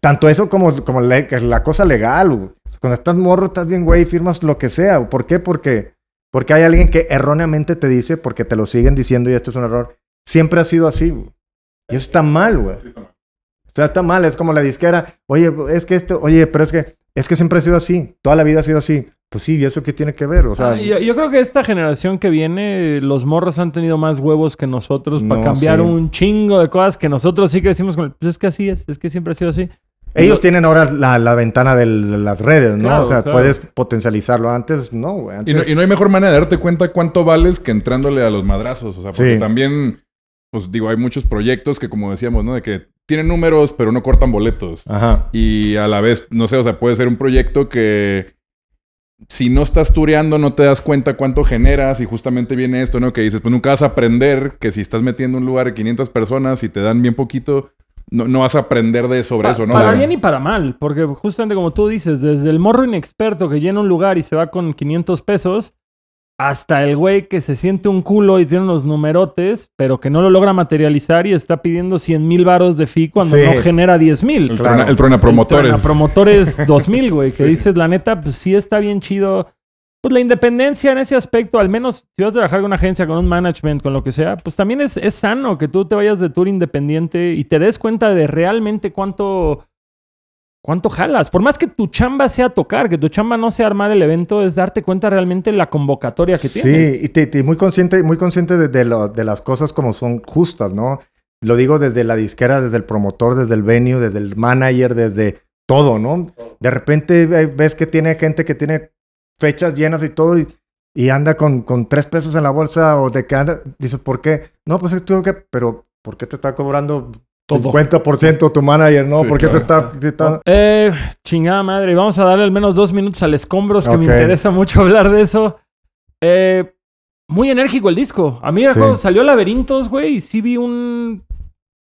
Tanto eso como, como la, la cosa legal, güey. Cuando estás morro, estás bien, güey, firmas lo que sea. ¿Por qué? Porque, porque hay alguien que erróneamente te dice, porque te lo siguen diciendo y esto es un error. Siempre ha sido así. Y eso está mal, güey. O sea, está mal. Es como la disquera. Oye, es que esto, oye, pero es que, es que siempre ha sido así. Toda la vida ha sido así. Pues sí, ¿y eso qué tiene que ver? O sea, Ah, yo, yo creo que esta generación que viene, los morros han tenido más huevos que nosotros para No, cambiar sí. un chingo de cosas que nosotros sí crecimos con el... Pues es que así es, es que siempre ha sido así. ellos tienen ahora la, la ventana del- de las redes, ¿no? Claro, o sea, claro. puedes potencializarlo. Antes, no, güey. Y no, y no hay mejor manera de darte cuenta cuánto vales que entrándole a los madrazos. O sea, porque Sí. también, pues digo, hay muchos proyectos que, como decíamos, ¿no? De que tienen números, pero no cortan boletos. Ajá. Y a la vez, no sé, o sea, puede ser un proyecto que si no estás tureando, no te das cuenta cuánto generas y justamente viene esto, ¿no? Que dices, pues nunca vas a aprender que si estás metiendo un lugar de 500 personas y te dan bien poquito, no, no vas a aprender de sobre Pa- eso, ¿no? Para bien y para mal, porque justamente como tú dices, desde el morro inexperto que llena un lugar y se va con 500 pesos, hasta el güey que se siente un culo y tiene unos numerotes, pero que no lo logra materializar y está pidiendo 100 mil varos de fee cuando Sí. no genera 10 mil. el, Claro. truena, el truena promotores. promotores 2000, güey, que Sí. dices, la neta, pues sí está bien chido. Pues la independencia en ese aspecto, al menos si vas a trabajar con una agencia, con un management, con lo que sea, pues también es, es sano que tú te vayas de tour independiente y te des cuenta de realmente cuánto, cuánto jalas. Por más que tu chamba sea tocar, que tu chamba no sea armar el evento, es darte cuenta realmente la convocatoria que Sí, tienes. y, te- te- muy consciente, muy consciente de, de lo- de las cosas como son justas, ¿no? Lo digo desde la disquera, desde el promotor, desde el venue, desde el manager, desde todo, ¿no? De repente ves que tiene gente que tiene fechas llenas y todo y, y anda con, con tres pesos en la bolsa o de que anda, dices, ¿por qué? No, pues es tú que, pero ¿por qué te está cobrando Todo. 50% tu manager, no? Sí, ¿Por qué te está, te está- Eh, chingada madre. Vamos a darle al menos dos minutos al escombros, que me interesa mucho hablar de eso. Eh, muy enérgico el disco. A mí Sí. cuando salió Laberintos, güey, y sí vi un...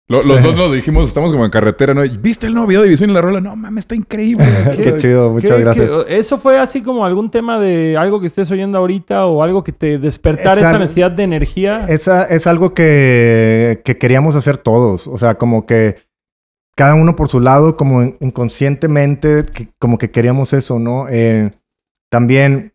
Lo- Los Sí. dos lo dijimos, estamos como en carretera, ¿no? ¿Viste el nuevo video de División y la rola? No, mames, está increíble. Qué chido, muchas ¿Qué- gracias. qué- ¿Eso fue así como algún tema de algo que estés oyendo ahorita o algo que te despertara Es esa necesidad de energía? Esa, es algo que, que queríamos hacer todos. O sea, como que cada uno por su lado, como in- inconscientemente, que- como que queríamos eso, ¿no? Eh, también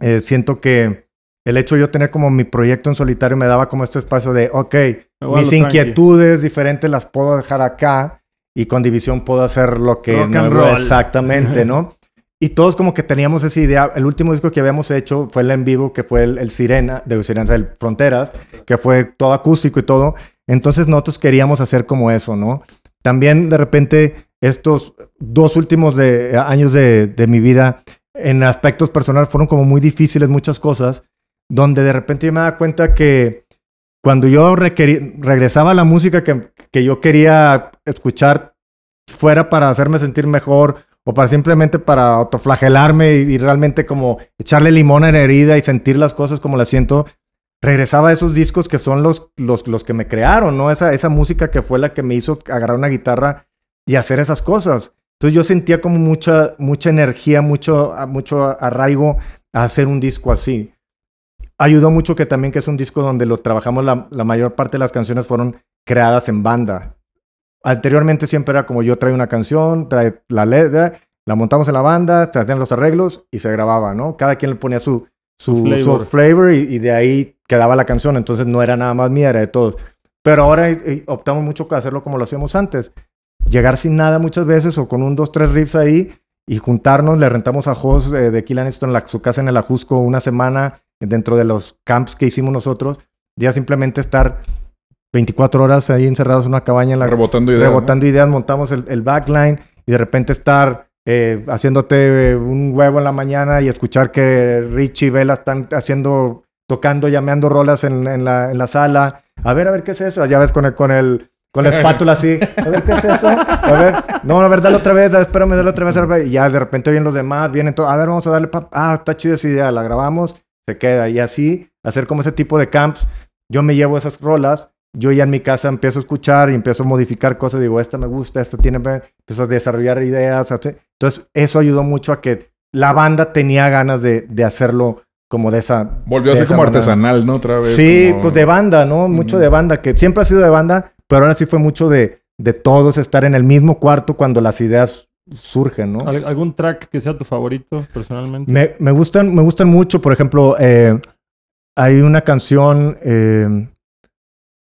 eh, siento que el hecho de yo tener como mi proyecto en solitario me daba como este espacio de, ok, mis lo tranqui. inquietudes diferentes las puedo dejar acá y con división puedo hacer lo que Rock and nuevo- roll. exactamente, ¿no? Y todos como que teníamos esa idea. El último disco que habíamos hecho fue el en vivo, que fue el, el Sirena, de Sirena del Fronteras, que fue todo acústico y todo. Entonces nosotros queríamos hacer como eso, ¿no? También de repente estos dos últimos de, años de, de mi vida en aspectos personales fueron como muy difíciles muchas cosas, donde de repente yo me daba cuenta que cuando yo regresaba a la música que, que yo quería escuchar fuera para hacerme sentir mejor o para simplemente para autoflagelarme y, y realmente como echarle limón a la herida y sentir las cosas como las siento, regresaba a esos discos que son los, los, los que me crearon, ¿no? Esa, esa música que fue la que me hizo agarrar una guitarra y hacer esas cosas. Entonces yo sentía como mucha, mucha energía, mucho, mucho arraigo a hacer un disco así. Ayudó mucho que también que es un disco donde lo trabajamos, la, la mayor parte de las canciones fueron creadas en banda. Anteriormente siempre era como yo traía una canción, trae la letra, la montamos en la banda, traían los arreglos y se grababa, ¿no? Cada quien le ponía su, su, Su su flavor. flavor, y, y de ahí quedaba la canción. Entonces no era nada más mía, era de todos. Pero ahora eh, eh, optamos mucho por hacerlo como lo hacíamos antes. Llegar sin nada muchas veces o con un, dos, tres riffs ahí y juntarnos. Le rentamos a Jos eh, de Kill Aniston la, su casa en el Ajusco una semana dentro de los camps que hicimos nosotros. Ya simplemente estar 24 horas ahí encerrados en una cabaña en la, Rebotando ideas. ¿no? rebotando ideas, montamos el, el backline y de repente estar eh, haciéndote un huevo en la mañana y escuchar que Richie y Vela están haciendo, tocando, llameando rolas en, en la, en la sala. A ver, a ver, ¿qué es eso? Ya ves con el, con el, con la espátula así. A ver, ¿qué es eso? A ver, no, a ver, dale otra vez, a ver, espérame, dale otra vez. Y ya de repente vienen los demás, vienen todos, a ver, vamos a darle, pa- ah, está chida esa idea, la grabamos, se queda. Y así, hacer como ese tipo de camps. Yo me llevo esas rolas yo ya en mi casa empiezo a escuchar y empiezo a modificar cosas. Digo, esta me gusta, esta tiene... Empiezo a desarrollar ideas. así. Entonces, eso ayudó mucho a que la banda tenía ganas de, de hacerlo como de esa... Volvió a ser como manera. artesanal, ¿no? Otra vez. Sí, como- pues de banda, ¿no? Mucho de banda, que siempre ha sido de banda, pero ahora sí fue mucho de, de todos estar en el mismo cuarto cuando las ideas surgen, ¿no? ¿Al- ¿Algún track que sea tu favorito personalmente? Me, me gustan, me gustan mucho, por ejemplo, eh, hay una canción, eh,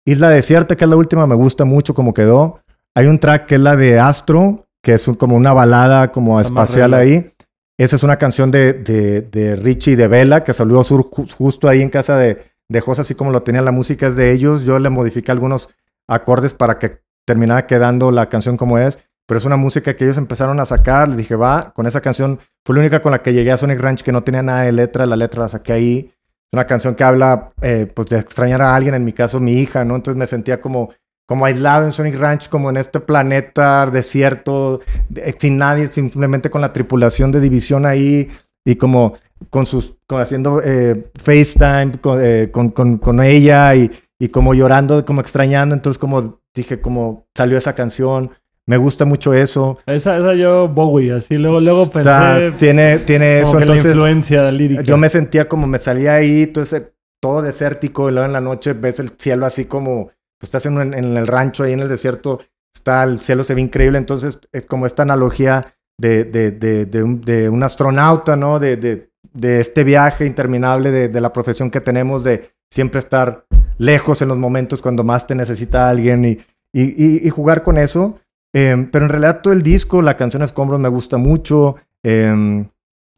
Isla Desierta, que es la última, me gusta mucho como quedó. Hay un track que es la de Astro, que es un- como una balada como Está espacial ahí. Esa es una canción de, de, de Richie y de Vela, que salió sur- ju- justo ahí en casa de, de Jos, así como lo tenía la música es de ellos. Yo le modifiqué algunos acordes para que terminara quedando la canción como es. Pero es una música que ellos empezaron a sacar. Les dije, va, con esa canción fue la única con la que llegué a Sonic Ranch que no tenía nada de letra. La letra la saqué ahí. Es una canción que habla, eh, pues, de extrañar a alguien, en mi caso, mi hija, ¿no? Entonces me sentía como, como aislado en Sonic Ranch, como en este planeta desierto, de- sin nadie, simplemente con la tripulación de división ahí. y como con sus, como haciendo eh, FaceTime con, eh, con, con, con ella y, y como llorando, como extrañando. Entonces como dije, como salió esa canción. Me gusta mucho eso. Esa, esa yo, Bowie, así luego, luego pensé tiene, tiene como eso. que la Entonces, influencia lírica. yo me sentía como me salía ahí, entonces todo desértico, y luego en la noche ves el cielo así como, pues estás en, en el rancho ahí en el desierto, está el cielo se ve increíble, entonces es como esta analogía de, de, de, de un, astronauta, ¿no? De, de, de este viaje interminable de, de la profesión que tenemos, de siempre estar lejos en los momentos cuando más te necesita alguien y, y, y- y jugar con eso. Em, pero en realidad todo el disco, la canción Escombros me gusta mucho. em,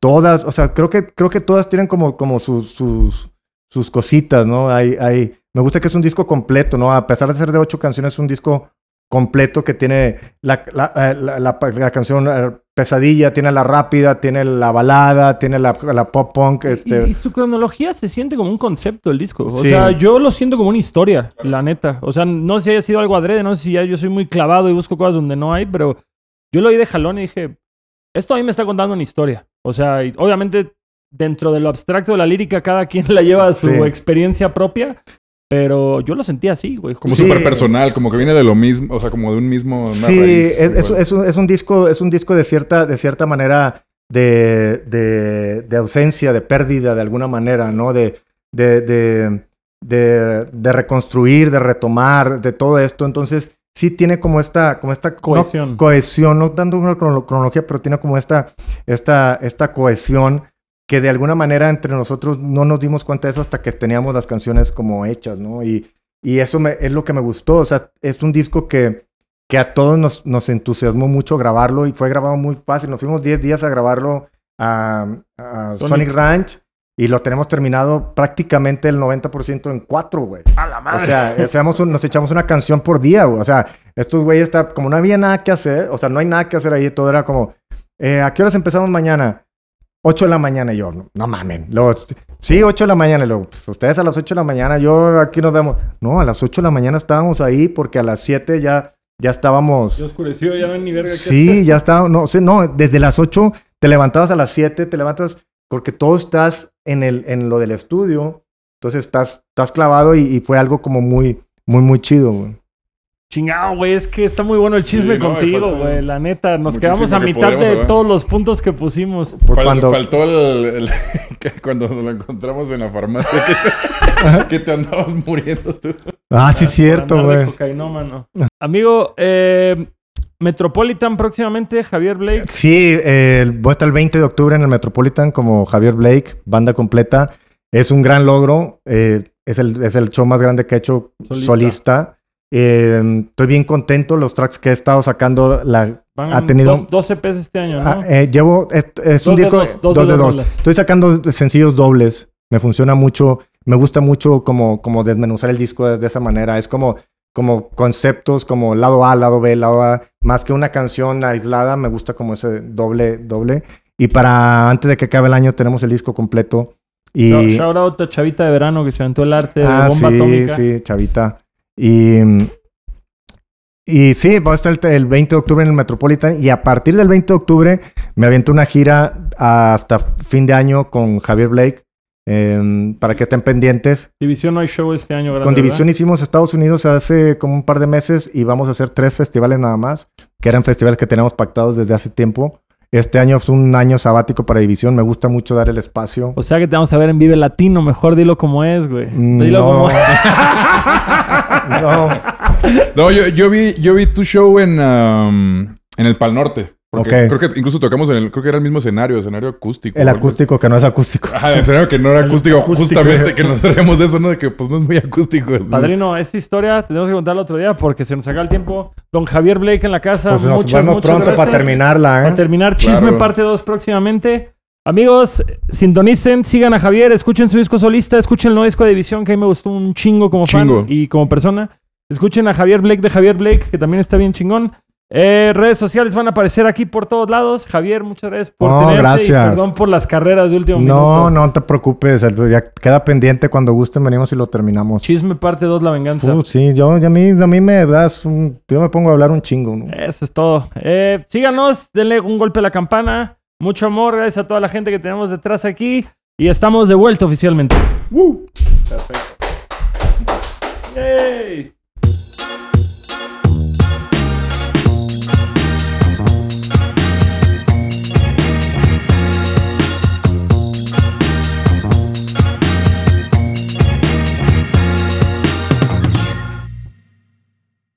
todas, o sea, creo que, creo que todas tienen como, como sus, sus, sus cositas, ¿no? Hay, hay, me gusta que es un disco completo, ¿no? A pesar de ser de ocho canciones, es un disco completo que tiene la, la, eh, la- canción eh, Pesadilla, tiene la rápida, tiene la balada, tiene la, pop punk. Y, Este, y su cronología se siente como un concepto el disco. O Sí. sea, yo lo siento como una historia, la neta. O sea, no sé si haya sido algo adrede, no sé si ya yo soy muy clavado y busco cosas donde no hay, pero yo lo oí de jalón y dije, esto a mí me está contando una historia. O sea, obviamente dentro de lo abstracto de la lírica, cada quien la lleva a su Sí. experiencia propia, pero yo lo sentí así, güey. Como Sí. súper personal, como que viene de lo mismo, o sea, como de un mismo... una Sí, raíz, es, es- igual. es un, es un disco, es un disco de cierta, de cierta manera de, de, de ausencia, de pérdida de alguna manera, ¿no? De, de, de, de, de reconstruir, de retomar, de todo esto. Entonces, sí tiene como esta, como esta no- Cohesión. cohesión, no dando una crono- cronología, pero tiene como esta, esta, esta cohesión que de alguna manera entre nosotros no nos dimos cuenta de eso hasta que teníamos las canciones como hechas, ¿no? Y, y eso me, es lo que me gustó, o sea, es un disco que, que a todos nos, nos entusiasmó mucho grabarlo y fue grabado muy fácil, nos fuimos 10 días a grabarlo a, a Sonic. Sonic Ranch y lo tenemos terminado prácticamente el 90% en cuatro, güey. A la O madre. sea, hacíamos un- nos echamos una canción por día, güey. O sea, estos güeyes, está, como no había nada que hacer, o sea, no hay nada que hacer ahí, todo era como, eh, ¿a qué horas empezamos mañana? 8 de la mañana y yo, no, no mamen. Luego, sí, 8 de la mañana. Y luego, pues, ustedes a las 8 de la mañana, yo aquí nos vemos. No, a las 8 de la mañana estábamos ahí porque a las 7 ya, ya estábamos. Ya oscureció, ya no hay ni verga que Sí, ya está. No, sí, no, desde las 8 te levantabas a las 7, te levantas porque todo estás en, el, en lo del estudio. Entonces estás, estás clavado y, y fue algo como muy, muy, muy chido, güey. Chingado, güey, es que está muy bueno el Sí, chisme no, contigo, güey. La neta, nos muchísimo quedamos a que mitad de hablar. todos los puntos que pusimos. Por Fal- cuando, Faltó el, el- que cuando lo encontramos en la farmacia que te, que te andabas muriendo tú. Ah, sí, Por cierto, güey. Amigo, eh, Metropolitan próximamente, Javier Blake. Sí, eh, voy a estar el 20 de octubre en el Metropolitan como Javier Blake, banda completa. Es un gran logro. eh, es, el, es el show más grande que he hecho Solista. solista. Eh, estoy bien contento. Los tracks que he estado sacando, la, Van ha tenido- dos, 12 pesos este año, ¿no? Ah, eh, llevo, es, es un disco dos, dos dos de dos. Estoy sacando sencillos dobles. Me funciona mucho. Me gusta mucho como, como desmenuzar el disco de, de esa manera. Es como, como conceptos, como lado A, lado B, lado A. Más que una canción aislada, me gusta como ese doble, doble. Y para antes de que acabe el año tenemos el disco completo. Y, Shout- Shout out a Chavita de Verano que se aventó el arte de Ah, bomba sí, atómica. sí, chavita. Y, y sí, va a estar el, el 20 de octubre en el Metropolitan. Y a partir del 20 de octubre me aviento una gira hasta fin de año con Javier Blake. em, para que estén pendientes. División no hay show este año. grande, con División ¿verdad? hicimos Estados Unidos hace como un par de meses y vamos a hacer tres festivales nada más, que eran festivales que teníamos pactados desde hace tiempo. Este año es un año sabático para División. Me gusta mucho dar el espacio. O sea que te vamos a ver en Vive Latino. Mejor dilo como es, güey. Dilo No. como es. no. No, yo, yo vi, yo vi tu show en, um, en el Pal Norte. Porque creo que incluso tocamos en el, creo que era el mismo escenario, escenario acústico. El acústico que no es acústico. Ajá, el escenario que no era acústico, acústico. justamente, que nos traemos de eso, ¿no? De que pues no es muy acústico. ¿no? Padrino, esta historia tenemos que contarla otro día porque se nos acaba el tiempo. Don Javier Blake en la casa. Pues nos muchas, vemos muchas pronto para terminarla, ¿eh? Para terminar, Chisme Claro. parte 2 próximamente. Amigos, sintonicen, sigan a Javier, escuchen su disco solista, escuchen el nuevo disco de División que a mí me gustó un chingo como Chingo. fan y como persona. Escuchen a Javier Blake de Javier Blake, que también está bien chingón. Eh, redes sociales van a aparecer aquí por todos lados. Javier, muchas gracias por No, tenerte y gracias. perdón por las carreras de último No, minuto. no te preocupes. Ya queda pendiente cuando gusten, venimos y lo terminamos. Chisme parte 2, la venganza. Uh, sí, yo, a, mí, a mí me das un... Yo me pongo a hablar un chingo, ¿no? Eso es todo. Eh, síganos, denle un golpe a la campana. Mucho amor, gracias a toda la gente que tenemos detrás aquí. Y estamos de vuelta oficialmente. ¡Woo! Yay.